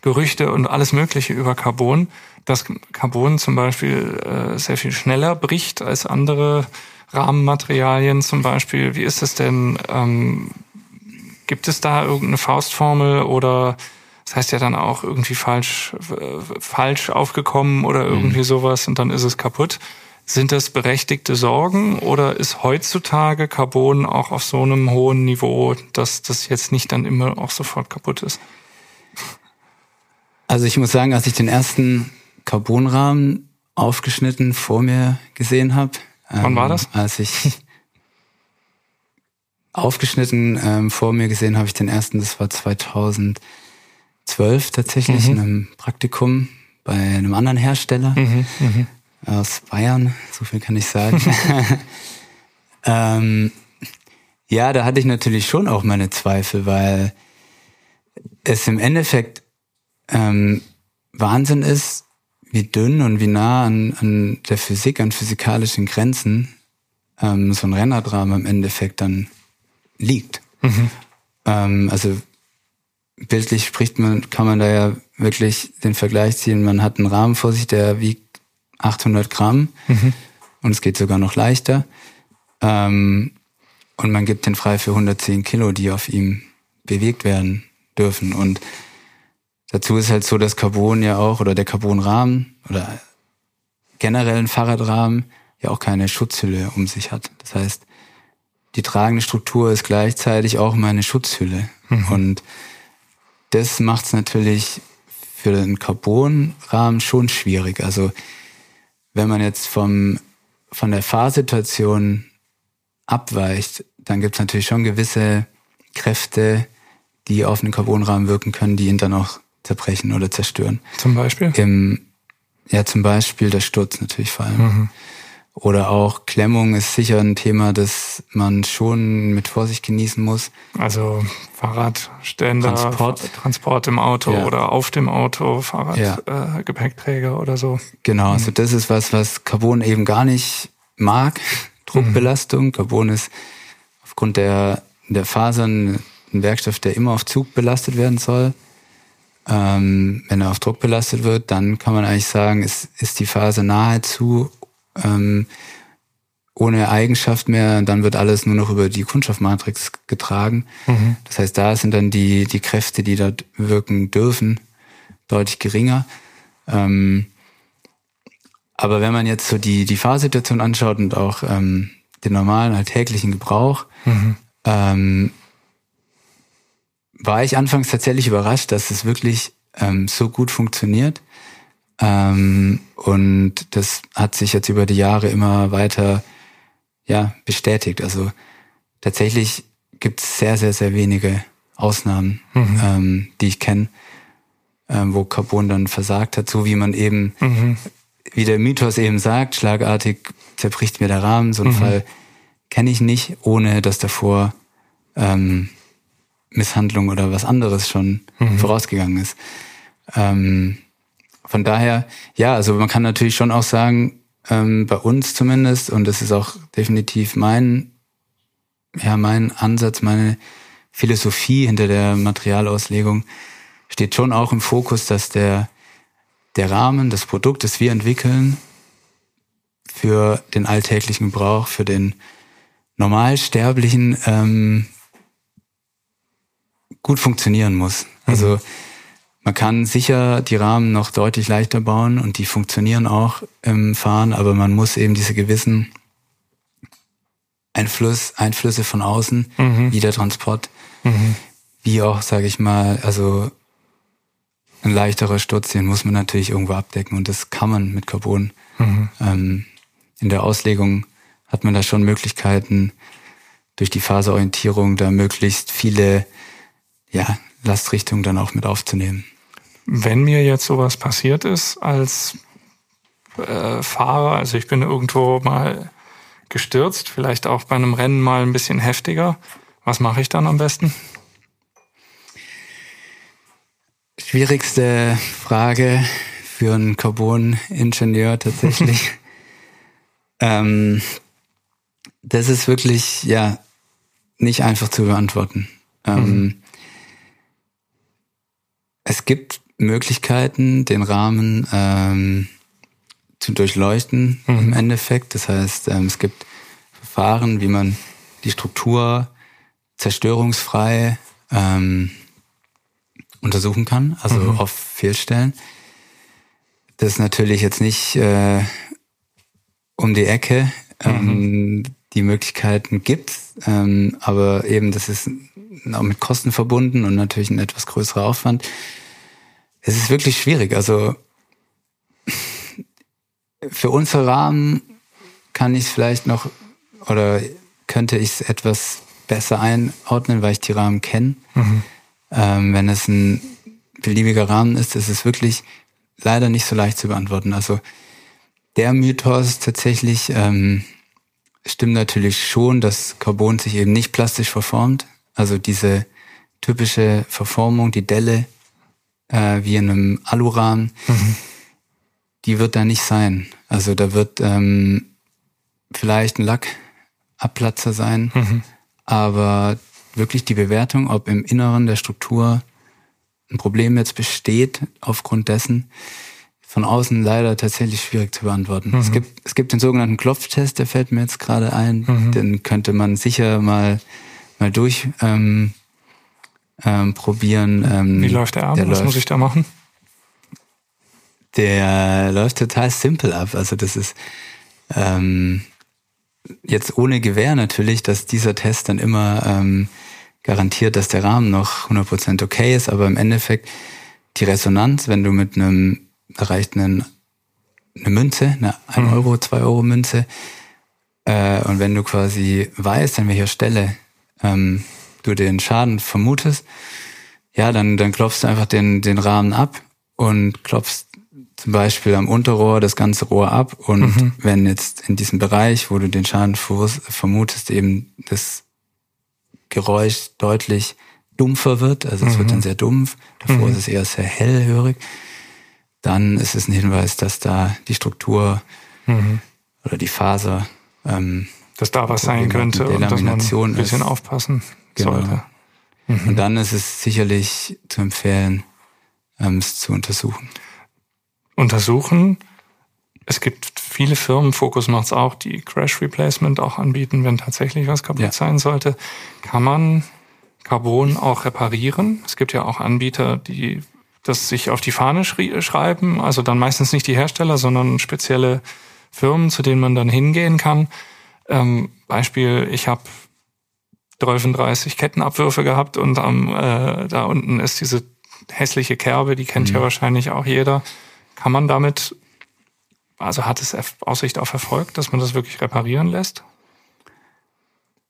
Gerüchte und alles Mögliche über Carbon dass Carbon zum Beispiel äh, sehr viel schneller bricht als andere Rahmenmaterialien zum Beispiel. Wie ist es denn? Ähm, gibt es da irgendeine Faustformel oder das heißt ja dann auch irgendwie falsch, äh, falsch aufgekommen oder mhm. irgendwie mhm. sowas und dann ist es kaputt. Sind das berechtigte Sorgen oder ist heutzutage Carbon auch auf so einem hohen Niveau, dass das jetzt nicht dann immer auch sofort kaputt ist? Also ich muss sagen, als ich den ersten Carbonrahmen aufgeschnitten vor mir gesehen habe. Wann ähm, war das? Als ich aufgeschnitten ähm, vor mir gesehen habe ich den ersten, das war 2012 tatsächlich, mhm. in einem Praktikum bei einem anderen Hersteller. Mhm, mh. Aus Bayern, so viel kann ich sagen. *laughs* ähm, ja, da hatte ich natürlich schon auch meine Zweifel, weil es im Endeffekt ähm, Wahnsinn ist, wie dünn und wie nah an, an der Physik, an physikalischen Grenzen ähm, so ein Rennadrahmen im Endeffekt dann liegt. Mhm. Ähm, also bildlich spricht man, kann man da ja wirklich den Vergleich ziehen. Man hat einen Rahmen vor sich, der wiegt 800 Gramm mhm. und es geht sogar noch leichter. Ähm, und man gibt den frei für 110 Kilo, die auf ihm bewegt werden dürfen. Und dazu ist halt so, dass Carbon ja auch oder der Carbonrahmen oder generell ein Fahrradrahmen ja auch keine Schutzhülle um sich hat. Das heißt, die tragende Struktur ist gleichzeitig auch meine Schutzhülle. Mhm. Und das macht es natürlich für den Carbonrahmen schon schwierig. Also wenn man jetzt vom, von der Fahrsituation abweicht, dann gibt es natürlich schon gewisse Kräfte, die auf den Carbonrahmen wirken können, die ihn dann auch zerbrechen oder zerstören. Zum Beispiel? Im, ja, zum Beispiel der Sturz natürlich vor allem. Mhm. Oder auch Klemmung ist sicher ein Thema, das man schon mit Vorsicht genießen muss. Also Fahrradständer, Transport, Transport im Auto ja. oder auf dem Auto, Fahrradgepäckträger ja. äh, oder so. Genau, also das ist was, was Carbon eben gar nicht mag. *laughs* Druckbelastung. Mhm. Carbon ist aufgrund der, der Fasern ein Werkstoff, der immer auf Zug belastet werden soll. Ähm, wenn er auf Druck belastet wird, dann kann man eigentlich sagen, ist, ist die Faser nahezu ähm, ohne Eigenschaft mehr, dann wird alles nur noch über die Kunststoffmatrix getragen. Mhm. Das heißt, da sind dann die, die Kräfte, die dort wirken dürfen, deutlich geringer. Ähm, aber wenn man jetzt so die, die Fahrsituation anschaut und auch ähm, den normalen alltäglichen Gebrauch, mhm. ähm, war ich anfangs tatsächlich überrascht, dass es wirklich ähm, so gut funktioniert. Ähm, und das hat sich jetzt über die Jahre immer weiter ja, bestätigt. Also tatsächlich gibt es sehr, sehr, sehr wenige Ausnahmen, mhm. ähm, die ich kenne, ähm, wo Carbon dann versagt hat, so wie man eben, mhm. wie der Mythos eben sagt, schlagartig zerbricht mir der Rahmen. So einen mhm. Fall kenne ich nicht, ohne dass davor ähm, Misshandlung oder was anderes schon mhm. vorausgegangen ist. Ähm, von daher, ja, also man kann natürlich schon auch sagen, ähm, bei uns zumindest, und das ist auch definitiv mein, ja, mein Ansatz, meine Philosophie hinter der Materialauslegung, steht schon auch im Fokus, dass der, der Rahmen, das Produkt, das wir entwickeln, für den alltäglichen Gebrauch, für den Normalsterblichen ähm, gut funktionieren muss. Also mhm. Man kann sicher die Rahmen noch deutlich leichter bauen und die funktionieren auch im Fahren, aber man muss eben diese gewissen Einfluss, Einflüsse von außen, mhm. wie der Transport, mhm. wie auch, sage ich mal, also ein leichterer Sturz, den muss man natürlich irgendwo abdecken und das kann man mit Carbon. Mhm. Ähm, in der Auslegung hat man da schon Möglichkeiten, durch die Faserorientierung da möglichst viele ja, Lastrichtungen dann auch mit aufzunehmen. Wenn mir jetzt sowas passiert ist als äh, Fahrer, also ich bin irgendwo mal gestürzt, vielleicht auch bei einem Rennen mal ein bisschen heftiger, was mache ich dann am besten? Schwierigste Frage für einen Carbon-Ingenieur tatsächlich. *laughs* ähm, das ist wirklich, ja, nicht einfach zu beantworten. Ähm, mhm. Es gibt Möglichkeiten, den Rahmen ähm, zu durchleuchten mhm. im Endeffekt. Das heißt, ähm, es gibt Verfahren, wie man die Struktur zerstörungsfrei ähm, untersuchen kann, also mhm. auf Fehlstellen. Das ist natürlich jetzt nicht äh, um die Ecke. Ähm, mhm. Die Möglichkeiten gibt, ähm, aber eben das ist auch mit Kosten verbunden und natürlich ein etwas größerer Aufwand es ist wirklich schwierig. Also für unsere Rahmen kann ich es vielleicht noch oder könnte ich es etwas besser einordnen, weil ich die Rahmen kenne. Mhm. Ähm, wenn es ein beliebiger Rahmen ist, ist es wirklich leider nicht so leicht zu beantworten. Also der Mythos tatsächlich ähm, stimmt natürlich schon, dass Carbon sich eben nicht plastisch verformt. Also diese typische Verformung, die Delle, äh, wie in einem Alurahmen, mhm. die wird da nicht sein. Also da wird ähm, vielleicht ein Lackabplatzer sein, mhm. aber wirklich die Bewertung, ob im Inneren der Struktur ein Problem jetzt besteht aufgrund dessen, von außen leider tatsächlich schwierig zu beantworten. Mhm. Es, gibt, es gibt den sogenannten Klopftest, der fällt mir jetzt gerade ein. Mhm. Den könnte man sicher mal, mal durch ähm, ähm, probieren. Ähm, Wie läuft der ab? Der Was läuft, muss ich da machen? Der läuft total simpel ab. Also das ist ähm, jetzt ohne Gewähr natürlich, dass dieser Test dann immer ähm, garantiert, dass der Rahmen noch 100% okay ist, aber im Endeffekt die Resonanz, wenn du mit einem erreicht einen, eine Münze, eine 1 mhm. Euro, 2 Euro Münze, äh, und wenn du quasi weißt, an welcher Stelle ähm, du den Schaden vermutest, ja, dann, dann klopfst du einfach den, den Rahmen ab und klopfst zum Beispiel am Unterrohr das ganze Rohr ab und mhm. wenn jetzt in diesem Bereich, wo du den Schaden vermutest, eben das Geräusch deutlich dumpfer wird, also es mhm. wird dann sehr dumpf, davor mhm. ist es eher sehr hellhörig, dann ist es ein Hinweis, dass da die Struktur mhm. oder die Faser ähm, dass da was sein könnte und dass man ein bisschen ist. aufpassen genau. sollte. Mhm. Und dann ist es sicherlich zu empfehlen, ähm, es zu untersuchen. Untersuchen. Es gibt viele Firmen, Focus macht's auch, die Crash Replacement auch anbieten, wenn tatsächlich was kaputt ja. sein sollte. Kann man Carbon auch reparieren? Es gibt ja auch Anbieter, die das sich auf die Fahne schreiben, also dann meistens nicht die Hersteller, sondern spezielle Firmen, zu denen man dann hingehen kann. Ähm, Beispiel, ich habe 35 Kettenabwürfe gehabt und am, äh, da unten ist diese hässliche Kerbe, die kennt mhm. ja wahrscheinlich auch jeder. Kann man damit, also hat es Aussicht auf Erfolg, dass man das wirklich reparieren lässt?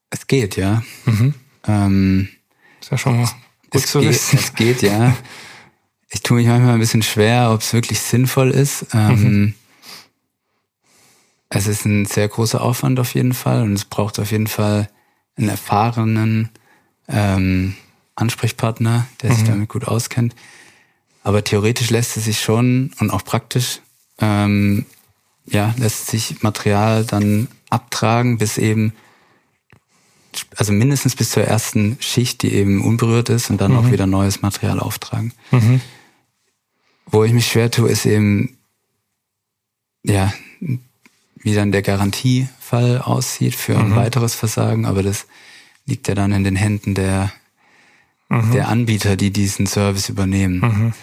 Es geht, ja. Mhm. Ähm, ist ja schon mal gut zu geht, wissen. Es geht, ja. Ich tue mich manchmal ein bisschen schwer, ob es wirklich sinnvoll ist. Ähm, mhm. Es ist ein sehr großer Aufwand auf jeden Fall und es braucht auf jeden Fall einen erfahrenen ähm, Ansprechpartner, der sich mhm. damit gut auskennt. Aber theoretisch lässt es sich schon und auch praktisch, ähm, ja, lässt sich Material dann abtragen, bis eben, also mindestens bis zur ersten Schicht, die eben unberührt ist und dann mhm. auch wieder neues Material auftragen. Mhm. Wo ich mich schwer tue, ist eben, ja, wie dann der Garantiefall aussieht für ein mhm. weiteres Versagen, aber das liegt ja dann in den Händen der, mhm. der Anbieter, die diesen Service übernehmen. Mhm.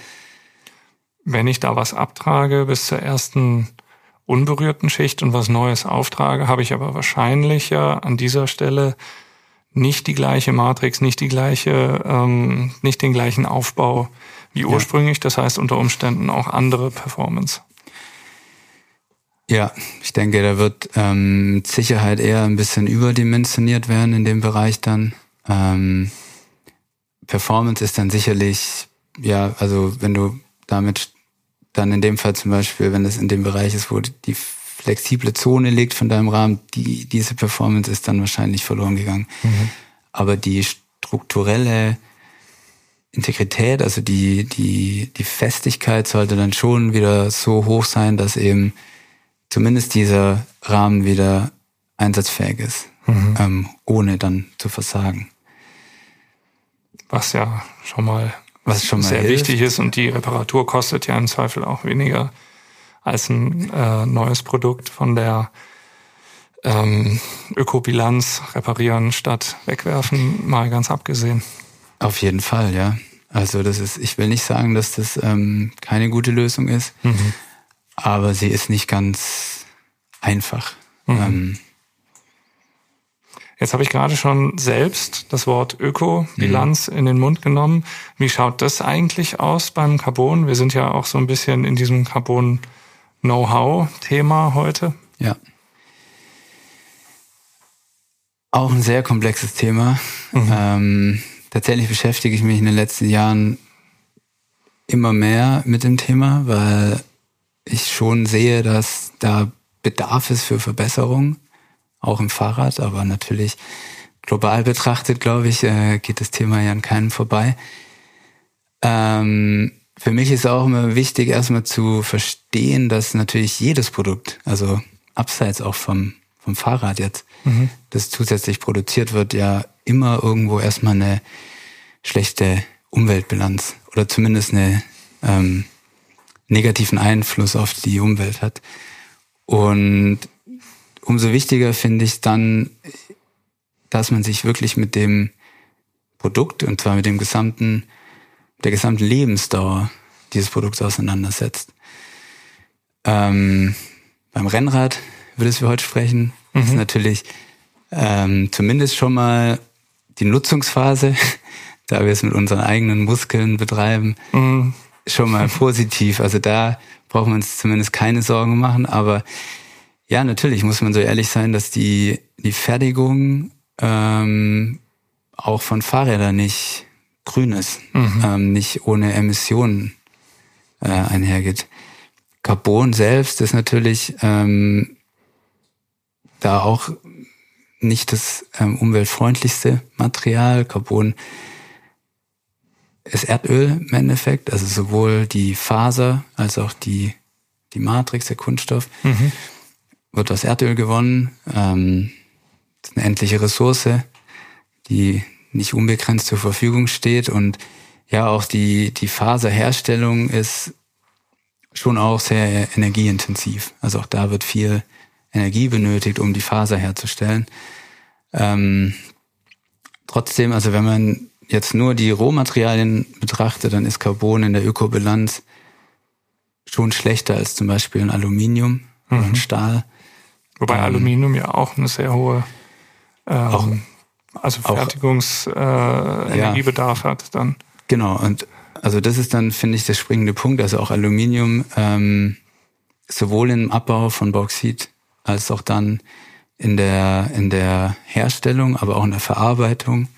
Wenn ich da was abtrage bis zur ersten unberührten Schicht und was Neues auftrage, habe ich aber wahrscheinlich ja an dieser Stelle nicht die gleiche Matrix, nicht die gleiche, ähm, nicht den gleichen Aufbau wie ursprünglich. Das heißt unter Umständen auch andere Performance. Ja, ich denke, da wird ähm, mit Sicherheit eher ein bisschen überdimensioniert werden in dem Bereich dann. Ähm, Performance ist dann sicherlich, ja, also wenn du damit dann in dem Fall zum Beispiel, wenn es in dem Bereich ist, wo die flexible Zone liegt von deinem Rahmen, die, diese Performance ist dann wahrscheinlich verloren gegangen. Mhm. Aber die strukturelle Integrität, also die, die, die Festigkeit sollte dann schon wieder so hoch sein, dass eben zumindest dieser Rahmen wieder einsatzfähig ist, mhm. ähm, ohne dann zu versagen. Was ja schon mal, Was schon mal sehr hilft. wichtig ist und die Reparatur kostet ja im Zweifel auch weniger als ein äh, neues Produkt von der ähm, Ökobilanz reparieren statt wegwerfen, mal ganz abgesehen. Auf jeden Fall, ja. Also das ist, ich will nicht sagen, dass das ähm, keine gute Lösung ist, mhm. Aber sie ist nicht ganz einfach. Mhm. Ähm, Jetzt habe ich gerade schon selbst das Wort Öko-Bilanz mhm. in den Mund genommen. Wie schaut das eigentlich aus beim Carbon? Wir sind ja auch so ein bisschen in diesem Carbon-Know-how-Thema heute. Ja. Auch ein sehr komplexes Thema. Mhm. Ähm, tatsächlich beschäftige ich mich in den letzten Jahren immer mehr mit dem Thema, weil ich schon sehe, dass da Bedarf ist für Verbesserung, auch im Fahrrad, aber natürlich global betrachtet, glaube ich, äh, geht das Thema ja an keinem vorbei. Ähm, für mich ist auch immer wichtig, erstmal zu verstehen, dass natürlich jedes Produkt, also abseits auch vom, vom Fahrrad jetzt, mhm. das zusätzlich produziert wird, ja immer irgendwo erstmal eine schlechte Umweltbilanz oder zumindest eine ähm, negativen Einfluss auf die Umwelt hat. Und umso wichtiger finde ich dann, dass man sich wirklich mit dem Produkt und zwar mit dem gesamten der gesamten Lebensdauer dieses Produkts auseinandersetzt. Ähm, beim Rennrad, würde es wir heute sprechen, mhm. ist natürlich ähm, zumindest schon mal die Nutzungsphase, *laughs* da wir es mit unseren eigenen Muskeln betreiben, mhm. Schon mal positiv. Also da brauchen wir uns zumindest keine Sorgen machen. Aber ja, natürlich muss man so ehrlich sein, dass die, die Fertigung ähm, auch von Fahrrädern nicht Grünes, mhm. ähm, nicht ohne Emissionen äh, einhergeht. Carbon selbst ist natürlich ähm, da auch nicht das ähm, umweltfreundlichste Material. Carbon ist Erdöl im Endeffekt, also sowohl die Faser als auch die, die Matrix, der Kunststoff, mhm. wird aus Erdöl gewonnen. Ähm, das ist eine endliche Ressource, die nicht unbegrenzt zur Verfügung steht. Und ja, auch die, die Faserherstellung ist schon auch sehr energieintensiv. Also auch da wird viel Energie benötigt, um die Faser herzustellen. Ähm, trotzdem, also wenn man jetzt nur die Rohmaterialien betrachtet, dann ist Carbon in der Ökobilanz schon schlechter als zum Beispiel ein Aluminium mhm. oder ein Stahl. Wobei ähm, Aluminium ja auch eine sehr hohe ähm, auch also Fertigungsenergiebedarf äh, ja. hat dann. Genau, und also das ist dann, finde ich, der springende Punkt. Also auch Aluminium, ähm, sowohl im Abbau von Bauxit als auch dann in der, in der Herstellung, aber auch in der Verarbeitung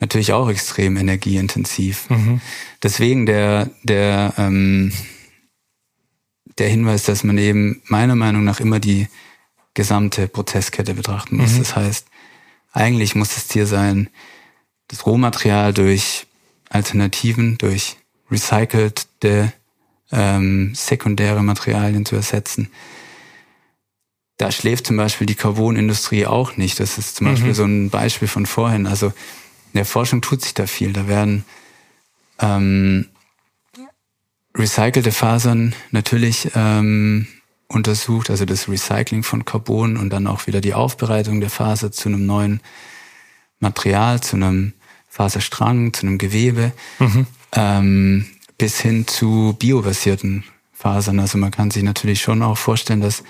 natürlich auch extrem energieintensiv. Mhm. Deswegen der, der, ähm, der Hinweis, dass man eben meiner Meinung nach immer die gesamte Prozesskette betrachten muss. Mhm. Das heißt, eigentlich muss das Ziel sein, das Rohmaterial durch Alternativen, durch recycelte ähm, sekundäre Materialien zu ersetzen. Da schläft zum Beispiel die Carbonindustrie auch nicht. Das ist zum mhm. Beispiel so ein Beispiel von vorhin. Also in der Forschung tut sich da viel. Da werden ähm, recycelte Fasern natürlich ähm, untersucht, also das Recycling von Carbon und dann auch wieder die Aufbereitung der Faser zu einem neuen Material, zu einem Faserstrang, zu einem Gewebe, mhm. ähm, bis hin zu biobasierten Fasern. Also man kann sich natürlich schon auch vorstellen, dass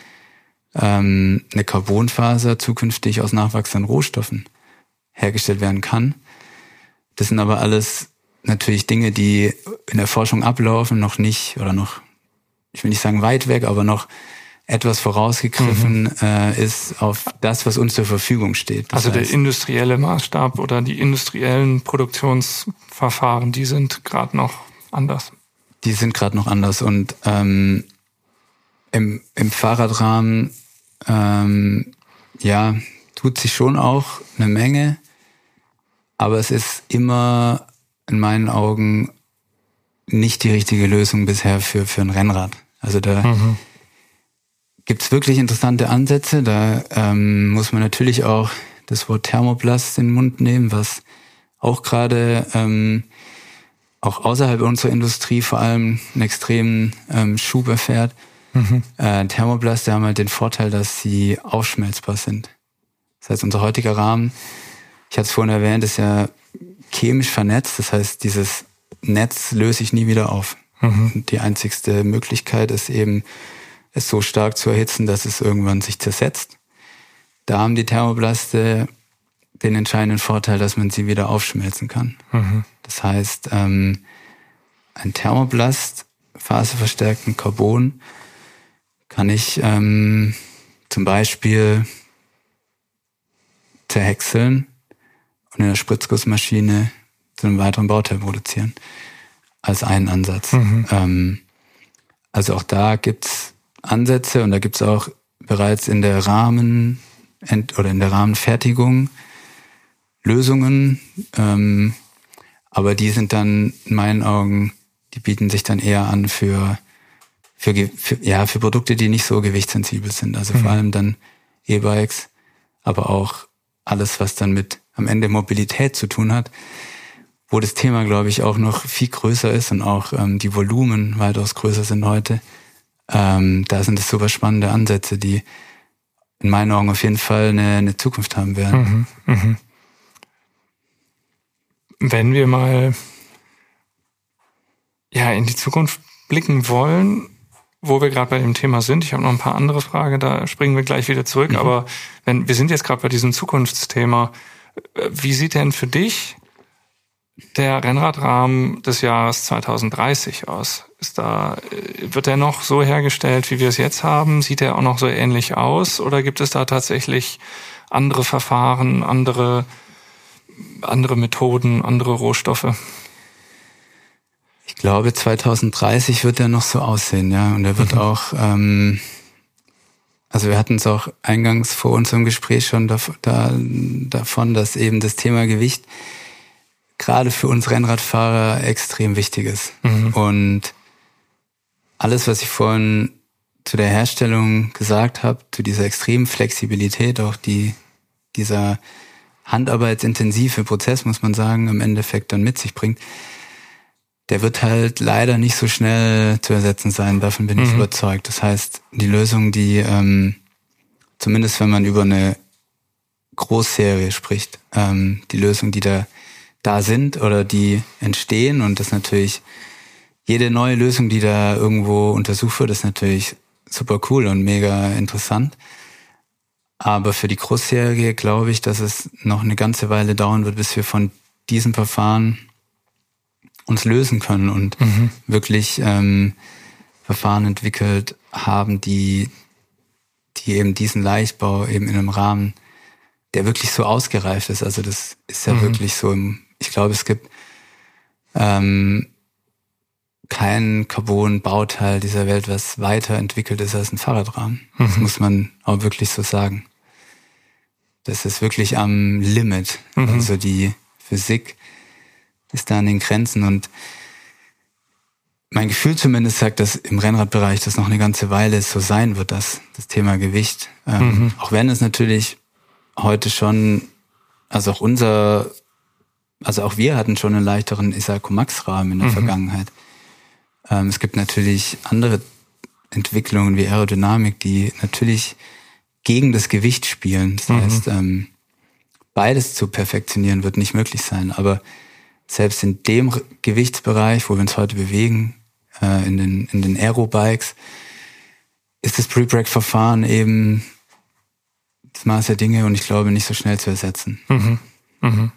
ähm, eine Carbonfaser zukünftig aus nachwachsenden Rohstoffen hergestellt werden kann. Das sind aber alles natürlich Dinge, die in der Forschung ablaufen, noch nicht oder noch ich will nicht sagen weit weg, aber noch etwas vorausgegriffen mhm. äh, ist auf das, was uns zur Verfügung steht. Das also heißt, der industrielle Maßstab oder die industriellen Produktionsverfahren, die sind gerade noch anders. Die sind gerade noch anders und ähm, im, im Fahrradrahmen ähm, ja tut sich schon auch eine Menge, aber es ist immer in meinen Augen nicht die richtige Lösung bisher für, für ein Rennrad. Also da mhm. gibt's wirklich interessante Ansätze. Da ähm, muss man natürlich auch das Wort Thermoplast in den Mund nehmen, was auch gerade ähm, auch außerhalb unserer Industrie vor allem einen extremen ähm, Schub erfährt. Mhm. Äh, Thermoplaste haben halt den Vorteil, dass sie aufschmelzbar sind. Das heißt, unser heutiger Rahmen, ich hatte es vorhin erwähnt, ist ja chemisch vernetzt. Das heißt, dieses Netz löse ich nie wieder auf. Mhm. Die einzigste Möglichkeit ist eben, es so stark zu erhitzen, dass es irgendwann sich zersetzt. Da haben die Thermoplaste den entscheidenden Vorteil, dass man sie wieder aufschmelzen kann. Mhm. Das heißt, ähm, ein Thermoplast, faserverstärkten Carbon, kann ich ähm, zum Beispiel zerhäckseln und in der Spritzgussmaschine zu einem weiteren Bauteil produzieren. Als einen Ansatz. Mhm. Ähm, Also auch da gibt's Ansätze und da gibt's auch bereits in der Rahmen oder in der Rahmenfertigung Lösungen. Ähm, aber die sind dann in meinen Augen, die bieten sich dann eher an für, für, für ja, für Produkte, die nicht so gewichtssensibel sind. Also mhm. vor allem dann E-Bikes, aber auch alles, was dann mit am Ende Mobilität zu tun hat, wo das Thema, glaube ich, auch noch viel größer ist und auch ähm, die Volumen weitaus größer sind heute. Ähm, da sind es super spannende Ansätze, die in meinen Augen auf jeden Fall eine, eine Zukunft haben werden. Mhm, mh. Wenn wir mal ja in die Zukunft blicken wollen, wo wir gerade bei dem Thema sind, ich habe noch ein paar andere Fragen, da springen wir gleich wieder zurück, mhm. aber wenn wir sind jetzt gerade bei diesem Zukunftsthema, wie sieht denn für dich der Rennradrahmen des Jahres 2030 aus? Ist da, wird der noch so hergestellt, wie wir es jetzt haben? Sieht er auch noch so ähnlich aus? Oder gibt es da tatsächlich andere Verfahren, andere, andere Methoden, andere Rohstoffe? Ich glaube, 2030 wird er noch so aussehen, ja. Und er wird mhm. auch, ähm, also wir hatten es auch eingangs vor unserem Gespräch schon da, da, davon, dass eben das Thema Gewicht gerade für uns Rennradfahrer extrem wichtig ist. Mhm. Und alles, was ich vorhin zu der Herstellung gesagt habe, zu dieser extremen Flexibilität, auch die dieser handarbeitsintensive Prozess, muss man sagen, im Endeffekt dann mit sich bringt, der wird halt leider nicht so schnell zu ersetzen sein. Davon bin mhm. ich überzeugt. Das heißt, die Lösung, die ähm, zumindest wenn man über eine Großserie spricht, ähm, die Lösung, die da da sind oder die entstehen und das natürlich jede neue Lösung, die da irgendwo untersucht wird, ist natürlich super cool und mega interessant. Aber für die Großserie glaube ich, dass es noch eine ganze Weile dauern wird, bis wir von diesem Verfahren uns lösen können und mhm. wirklich ähm, Verfahren entwickelt haben, die, die eben diesen Leichtbau eben in einem Rahmen, der wirklich so ausgereift ist. Also das ist ja mhm. wirklich so im ich glaube, es gibt ähm, kein Carbon-Bauteil dieser Welt, was weiterentwickelt ist als ein Fahrradrahmen. Mhm. Das muss man auch wirklich so sagen. Das ist wirklich am Limit. Mhm. Also die Physik ist da an den Grenzen und mein Gefühl zumindest sagt, dass im Rennradbereich das noch eine ganze Weile so sein wird, dass das Thema Gewicht. Ähm, mhm. Auch wenn es natürlich heute schon, also auch unser also auch wir hatten schon einen leichteren Isaco Max Rahmen in der mhm. Vergangenheit. Ähm, es gibt natürlich andere Entwicklungen wie Aerodynamik, die natürlich gegen das Gewicht spielen. Das mhm. heißt, ähm, beides zu perfektionieren wird nicht möglich sein. Aber selbst in dem Gewichtsbereich, wo wir uns heute bewegen, äh, in den, in den Aerobikes, ist das Pre-Break-Verfahren eben das Maß der Dinge und ich glaube nicht so schnell zu ersetzen. Mhm. Mhm.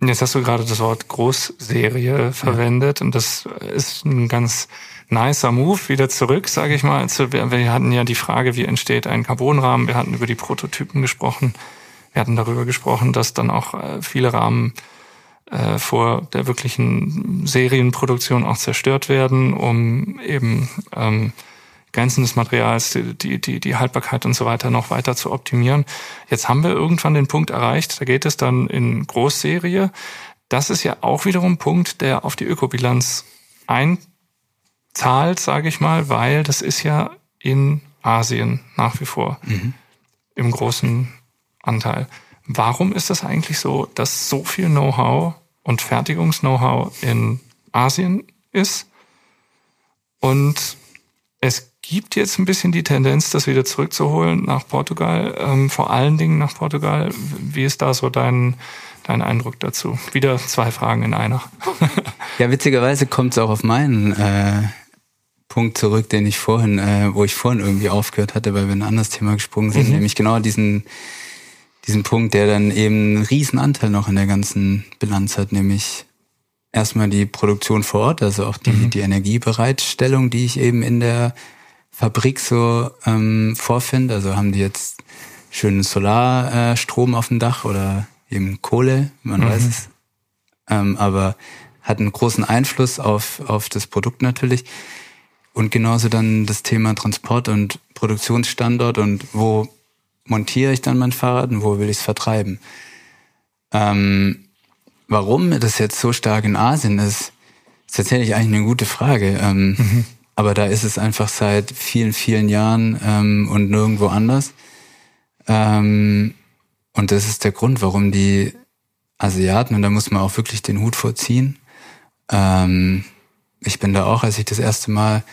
Jetzt hast du gerade das Wort Großserie verwendet ja. und das ist ein ganz nicer Move wieder zurück, sage ich mal. Also wir, wir hatten ja die Frage, wie entsteht ein Carbonrahmen. Wir hatten über die Prototypen gesprochen. Wir hatten darüber gesprochen, dass dann auch äh, viele Rahmen äh, vor der wirklichen Serienproduktion auch zerstört werden, um eben ähm, Grenzen des Materials, die, die, die Haltbarkeit und so weiter noch weiter zu optimieren. Jetzt haben wir irgendwann den Punkt erreicht, da geht es dann in Großserie. Das ist ja auch wiederum ein Punkt, der auf die Ökobilanz einzahlt, sage ich mal, weil das ist ja in Asien nach wie vor mhm. im großen Anteil. Warum ist das eigentlich so, dass so viel Know-how und Fertigungs-Know-how in Asien ist und es gibt jetzt ein bisschen die Tendenz, das wieder zurückzuholen nach Portugal, ähm, vor allen Dingen nach Portugal. Wie ist da so dein, dein Eindruck dazu? Wieder zwei Fragen in einer. ja, witzigerweise kommt es auch auf meinen äh, Punkt zurück, den ich vorhin, äh, wo ich vorhin irgendwie aufgehört hatte, weil wir ein anderes Thema gesprungen sind, mhm. nämlich genau diesen diesen Punkt, der dann eben einen riesen Anteil noch in der ganzen Bilanz hat, nämlich erstmal die Produktion vor Ort, also auch die, mhm. die Energiebereitstellung, die ich eben in der Fabrik so ähm, vorfinde. Also haben die jetzt schönen Solarstrom äh, auf dem Dach oder eben Kohle, man mhm. weiß es. Ähm, aber hat einen großen Einfluss auf, auf das Produkt natürlich. Und genauso dann das Thema Transport und Produktionsstandort und wo montiere ich dann mein Fahrrad und wo will ich es vertreiben. Ähm, warum das jetzt so stark in Asien ist, ist tatsächlich eigentlich eine gute Frage. Ähm, mhm. Aber da ist es einfach seit vielen, vielen Jahren ähm, und nirgendwo anders. Ähm, und das ist der Grund, warum die Asiaten, und da muss man auch wirklich den Hut vorziehen. Ähm, ich bin da auch, als ich das erste Mal,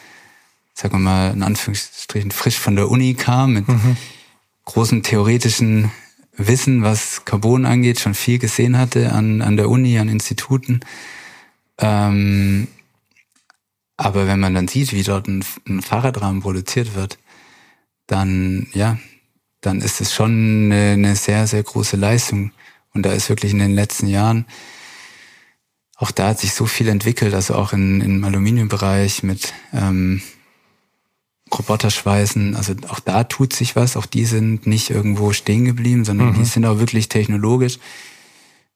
sagen wir mal, in Anführungsstrichen frisch von der Uni kam, mit mhm. Großem theoretischen Wissen, was Carbon angeht, schon viel gesehen hatte an, an der Uni, an Instituten. Ähm, aber wenn man dann sieht, wie dort ein, ein Fahrradrahmen produziert wird, dann, ja, dann ist es schon eine, eine sehr, sehr große Leistung. Und da ist wirklich in den letzten Jahren, auch da hat sich so viel entwickelt, also auch in, im Aluminiumbereich mit ähm, Roboterschweißen, also auch da tut sich was, auch die sind nicht irgendwo stehen geblieben, sondern mhm. die sind auch wirklich technologisch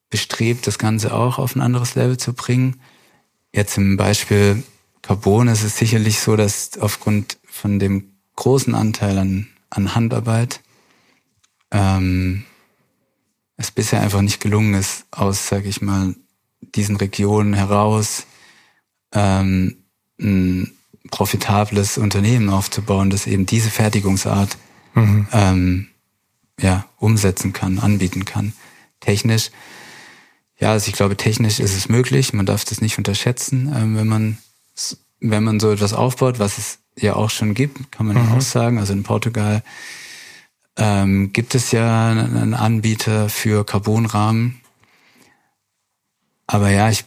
bestrebt, das Ganze auch auf ein anderes Level zu bringen. Jetzt im Beispiel Carbon ist es sicherlich so, dass aufgrund von dem großen Anteil an, an Handarbeit ähm, es bisher einfach nicht gelungen ist, aus, sage ich mal, diesen Regionen heraus ähm, ein profitables Unternehmen aufzubauen, das eben diese Fertigungsart mhm. ähm, ja, umsetzen kann, anbieten kann. Technisch, ja, also ich glaube, technisch ist es möglich. Man darf das nicht unterschätzen, ähm, wenn man wenn man so etwas aufbaut, was es ja auch schon gibt, kann man mhm. auch sagen. Also in Portugal ähm, gibt es ja einen Anbieter für Carbonrahmen. Aber ja, ich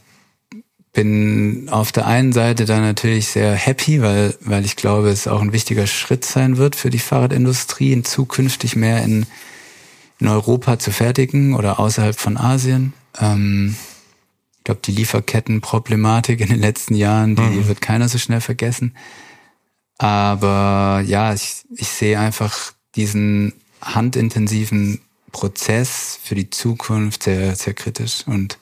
bin auf der einen Seite da natürlich sehr happy, weil, weil ich glaube, es auch ein wichtiger Schritt sein wird für die Fahrradindustrie, in zukünftig mehr in, in Europa zu fertigen oder außerhalb von Asien. Ähm, ich glaube, die Lieferkettenproblematik in den letzten Jahren, die mhm. wird keiner so schnell vergessen. Aber ja, ich, ich sehe einfach diesen handintensiven Prozess für die Zukunft sehr, sehr kritisch und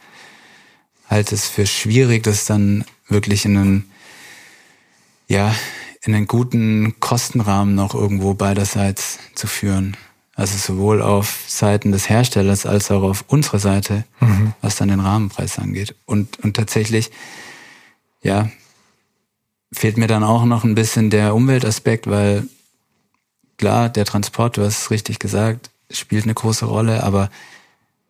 halte es für schwierig, das dann wirklich in einen, ja, in einen guten Kostenrahmen noch irgendwo beiderseits zu führen. Also sowohl auf Seiten des Herstellers als auch auf unserer Seite, mhm. was dann den Rahmenpreis angeht. Und, und tatsächlich, ja, fehlt mir dann auch noch ein bisschen der Umweltaspekt, weil klar, der Transport, du hast es richtig gesagt, spielt eine große Rolle, aber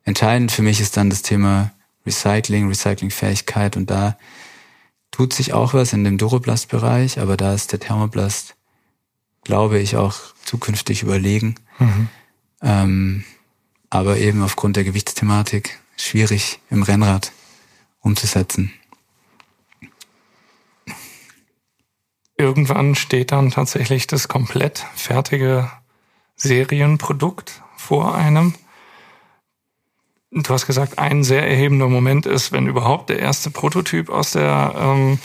entscheidend für mich ist dann das Thema Recycling, Recyclingfähigkeit und da tut sich auch was in dem Duroplast-Bereich, aber da ist der Thermoplast, glaube ich, auch zukünftig überlegen. Mhm. Ähm, aber eben aufgrund der Gewichtsthematik schwierig im Rennrad umzusetzen. Irgendwann steht dann tatsächlich das komplett fertige Serienprodukt vor einem. Du hast gesagt, ein sehr erhebender Moment ist, wenn überhaupt der erste Prototyp aus der ähm,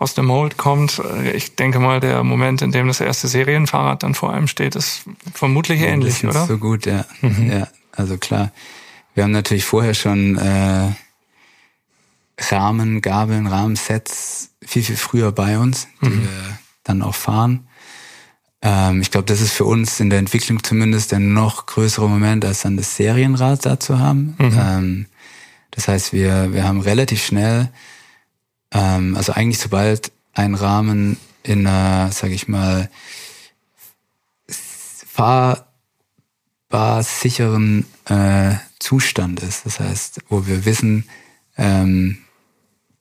aus dem Mold kommt. Ich denke mal, der Moment, in dem das erste Serienfahrrad dann vor einem steht, ist vermutlich ähnlich, oder? So gut, ja. Mhm. Ja, also klar. Wir haben natürlich vorher schon äh, Rahmen, Gabeln, Rahmensets viel, viel früher bei uns, die mhm. wir dann auch fahren. Ähm, ich glaube, das ist für uns in der Entwicklung zumindest ein noch größerer Moment, als dann das Serienrad da zu haben. Mhm. Ähm, das heißt, wir, wir haben relativ schnell ähm, also eigentlich sobald ein Rahmen in einer, sag ich mal, fahrbar sicheren äh, Zustand ist. Das heißt, wo wir wissen, ähm,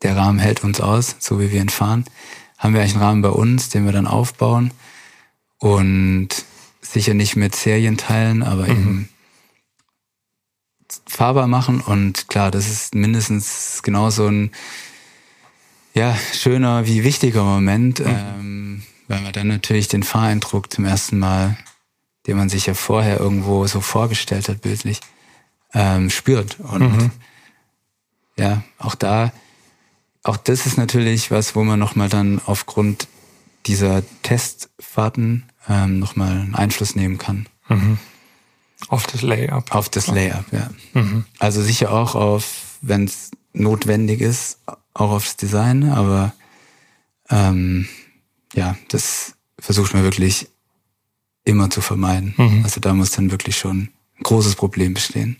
der Rahmen hält uns aus, so wie wir ihn fahren, haben wir eigentlich einen Rahmen bei uns, den wir dann aufbauen und sicher nicht mit Serienteilen, aber mhm. eben fahrbar machen. Und klar, das ist mindestens genauso ein ja, schöner wie wichtiger Moment, mhm. ähm, weil man dann natürlich den Fahreindruck zum ersten Mal, den man sich ja vorher irgendwo so vorgestellt hat, bildlich, ähm, spürt. Und mhm. ja, auch da, auch das ist natürlich was, wo man nochmal dann aufgrund dieser Testfahrten ähm, nochmal einen Einfluss nehmen kann. Mhm. Auf das Layup. Auf das Layup, ja. Mhm. Also sicher auch auf, wenn es notwendig ist, auch aufs Design, aber ähm, ja, das versucht man wirklich immer zu vermeiden. Mhm. Also da muss dann wirklich schon ein großes Problem bestehen.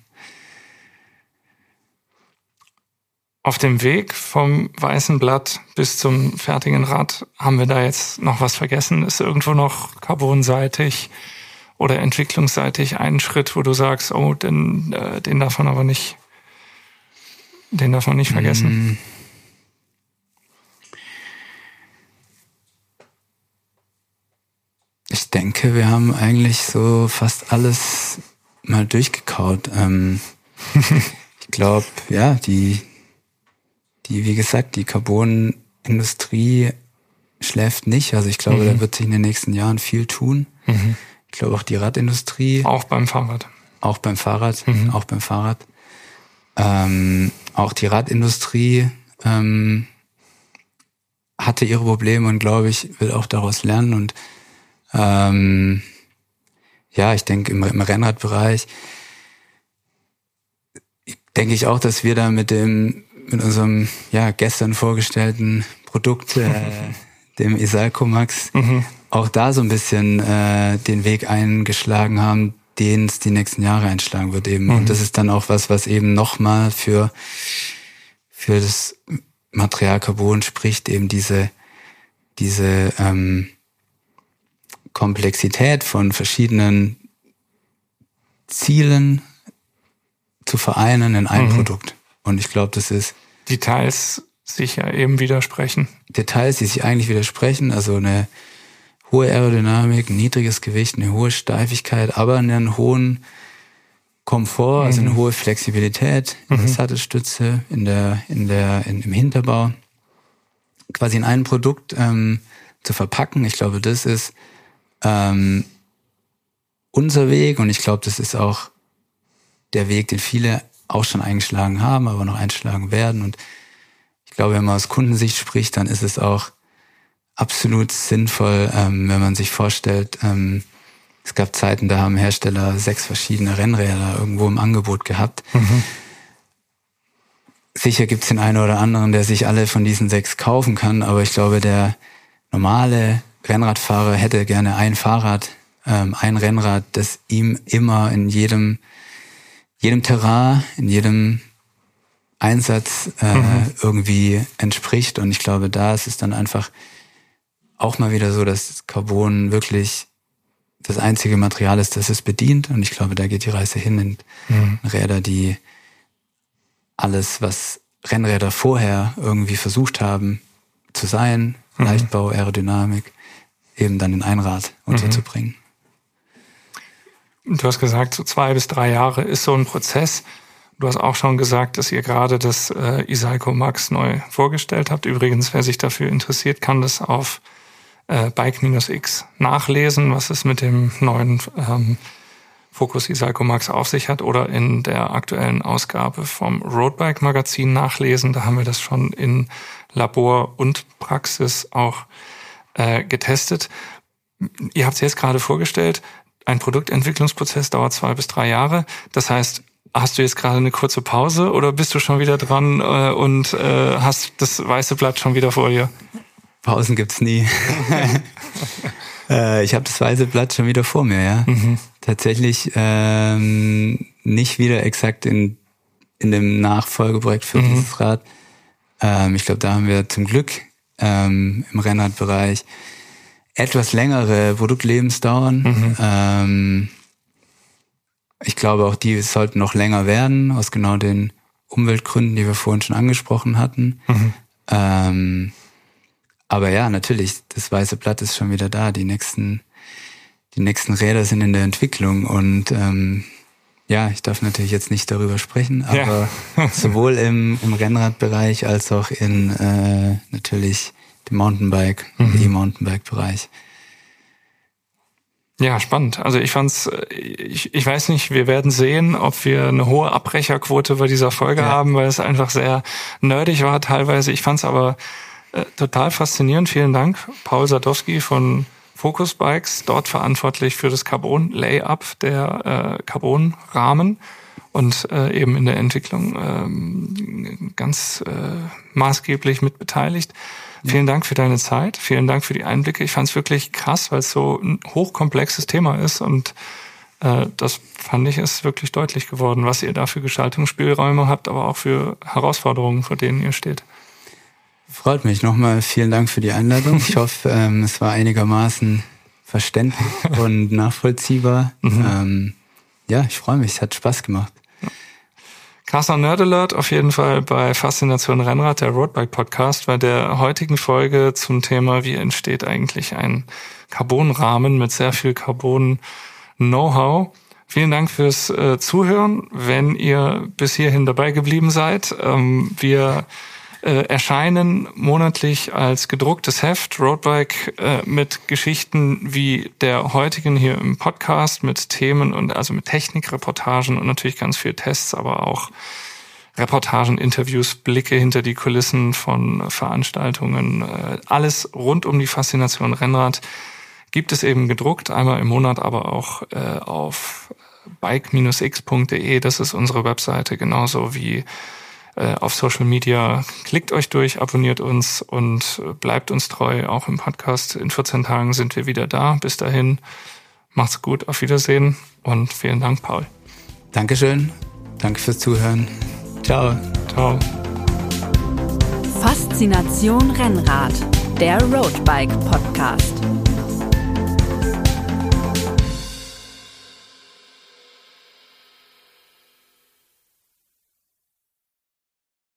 Auf dem Weg vom weißen Blatt bis zum fertigen Rad haben wir da jetzt noch was vergessen? Ist irgendwo noch carbonseitig oder entwicklungsseitig ein Schritt, wo du sagst, oh, den, äh, den darf man aber nicht, den darf man nicht vergessen? Mm. Ich denke, wir haben eigentlich so fast alles mal durchgekaut. Ähm, *laughs* ich glaube, ja, die, die, wie gesagt, die Carbonindustrie schläft nicht. Also ich glaube, mhm. da wird sich in den nächsten Jahren viel tun. Mhm. Ich glaube auch die Radindustrie. Auch beim Fahrrad. Auch beim Fahrrad, mhm. auch beim Fahrrad. Ähm, auch die Radindustrie ähm, hatte ihre Probleme und glaube ich, will auch daraus lernen. Und ähm, ja, ich denke im, im Rennradbereich denke ich auch, dass wir da mit dem mit unserem ja gestern vorgestellten Produkt, äh, *laughs* dem Isalco Max, mhm. auch da so ein bisschen äh, den Weg eingeschlagen haben, den es die nächsten Jahre einschlagen wird eben. Mhm. Und das ist dann auch was, was eben nochmal für für das Material Carbon spricht, eben diese diese ähm, Komplexität von verschiedenen Zielen zu vereinen in ein mhm. Produkt. Und ich glaube, das ist. Details sich ja eben widersprechen. Details, die sich eigentlich widersprechen. Also eine hohe Aerodynamik, ein niedriges Gewicht, eine hohe Steifigkeit, aber einen hohen Komfort, also eine mhm. hohe Flexibilität in der mhm. Sattelstütze, in der, in der, in, im Hinterbau, quasi in ein Produkt ähm, zu verpacken. Ich glaube, das ist ähm, unser Weg und ich glaube, das ist auch der Weg, den viele auch schon eingeschlagen haben, aber noch einschlagen werden. Und ich glaube, wenn man aus Kundensicht spricht, dann ist es auch absolut sinnvoll, ähm, wenn man sich vorstellt, ähm, es gab Zeiten, da haben Hersteller sechs verschiedene Rennräder irgendwo im Angebot gehabt. Mhm. Sicher gibt es den einen oder anderen, der sich alle von diesen sechs kaufen kann, aber ich glaube, der normale Rennradfahrer hätte gerne ein Fahrrad, ähm, ein Rennrad, das ihm immer in jedem jedem Terrain, in jedem Einsatz äh, mhm. irgendwie entspricht. Und ich glaube, da ist es dann einfach auch mal wieder so, dass Carbon wirklich das einzige Material ist, das es bedient. Und ich glaube, da geht die Reise hin in mhm. Räder, die alles, was Rennräder vorher irgendwie versucht haben zu sein, mhm. Leichtbau, Aerodynamik, eben dann in ein Rad mhm. unterzubringen. Du hast gesagt, so zwei bis drei Jahre ist so ein Prozess. Du hast auch schon gesagt, dass ihr gerade das äh, Isalco Max neu vorgestellt habt. Übrigens, wer sich dafür interessiert, kann das auf äh, Bike-X nachlesen, was es mit dem neuen ähm, Focus Isalco Max auf sich hat oder in der aktuellen Ausgabe vom Roadbike Magazin nachlesen. Da haben wir das schon in Labor und Praxis auch äh, getestet. Ihr habt es jetzt gerade vorgestellt ein Produktentwicklungsprozess dauert zwei bis drei Jahre. Das heißt, hast du jetzt gerade eine kurze Pause oder bist du schon wieder dran äh, und äh, hast das weiße Blatt schon wieder vor dir? Pausen gibt's nie. *laughs* äh, ich habe das weiße Blatt schon wieder vor mir, ja. Mhm. Tatsächlich ähm, nicht wieder exakt in, in dem Nachfolgeprojekt für mhm. dieses Rad. Ähm, ich glaube, da haben wir zum Glück ähm, im Rennradbereich etwas längere Produktlebensdauern. Mhm. Ähm, ich glaube, auch die sollten noch länger werden, aus genau den Umweltgründen, die wir vorhin schon angesprochen hatten. Mhm. Ähm, aber ja, natürlich, das weiße Blatt ist schon wieder da. Die nächsten, die nächsten Räder sind in der Entwicklung und ähm, ja, ich darf natürlich jetzt nicht darüber sprechen, aber ja. *laughs* sowohl im, im Rennradbereich als auch in äh, natürlich dem Mountainbike, mhm. E-Mountainbike-Bereich. Ja, spannend. Also ich fand's, ich, ich weiß nicht, wir werden sehen, ob wir eine hohe Abbrecherquote bei dieser Folge ja. haben, weil es einfach sehr nerdig war teilweise. Ich fand's aber äh, total faszinierend. Vielen Dank, Paul Sadowski von Focus Bikes, dort verantwortlich für das Carbon Layup der äh, Carbon Rahmen. und äh, eben in der Entwicklung ähm, ganz äh, maßgeblich mit beteiligt. Vielen Dank für deine Zeit, vielen Dank für die Einblicke. Ich fand es wirklich krass, weil es so ein hochkomplexes Thema ist und äh, das fand ich ist wirklich deutlich geworden, was ihr da für Gestaltungsspielräume habt, aber auch für Herausforderungen, vor denen ihr steht. Freut mich. Nochmal vielen Dank für die Einladung. Ich *laughs* hoffe, ähm, es war einigermaßen verständlich und nachvollziehbar. Mhm. Ähm, ja, ich freue mich. Es hat Spaß gemacht. Krasser Nerd Alert auf jeden Fall bei Faszination Rennrad, der Roadbike Podcast, bei der heutigen Folge zum Thema, wie entsteht eigentlich ein Carbonrahmen mit sehr viel Carbon Know-how. Vielen Dank fürs äh, Zuhören, wenn ihr bis hierhin dabei geblieben seid. Ähm, wir äh, erscheinen monatlich als gedrucktes Heft Roadbike äh, mit Geschichten wie der heutigen hier im Podcast mit Themen und also mit Technikreportagen und natürlich ganz viel Tests, aber auch Reportagen, Interviews, Blicke hinter die Kulissen von Veranstaltungen, äh, alles rund um die Faszination Rennrad gibt es eben gedruckt, einmal im Monat, aber auch äh, auf bike-x.de, das ist unsere Webseite, genauso wie auf Social Media. Klickt euch durch, abonniert uns und bleibt uns treu, auch im Podcast. In 14 Tagen sind wir wieder da. Bis dahin, macht's gut, auf Wiedersehen und vielen Dank, Paul. Dankeschön. Danke fürs Zuhören. Ciao. Ciao. Faszination Rennrad, der Roadbike Podcast.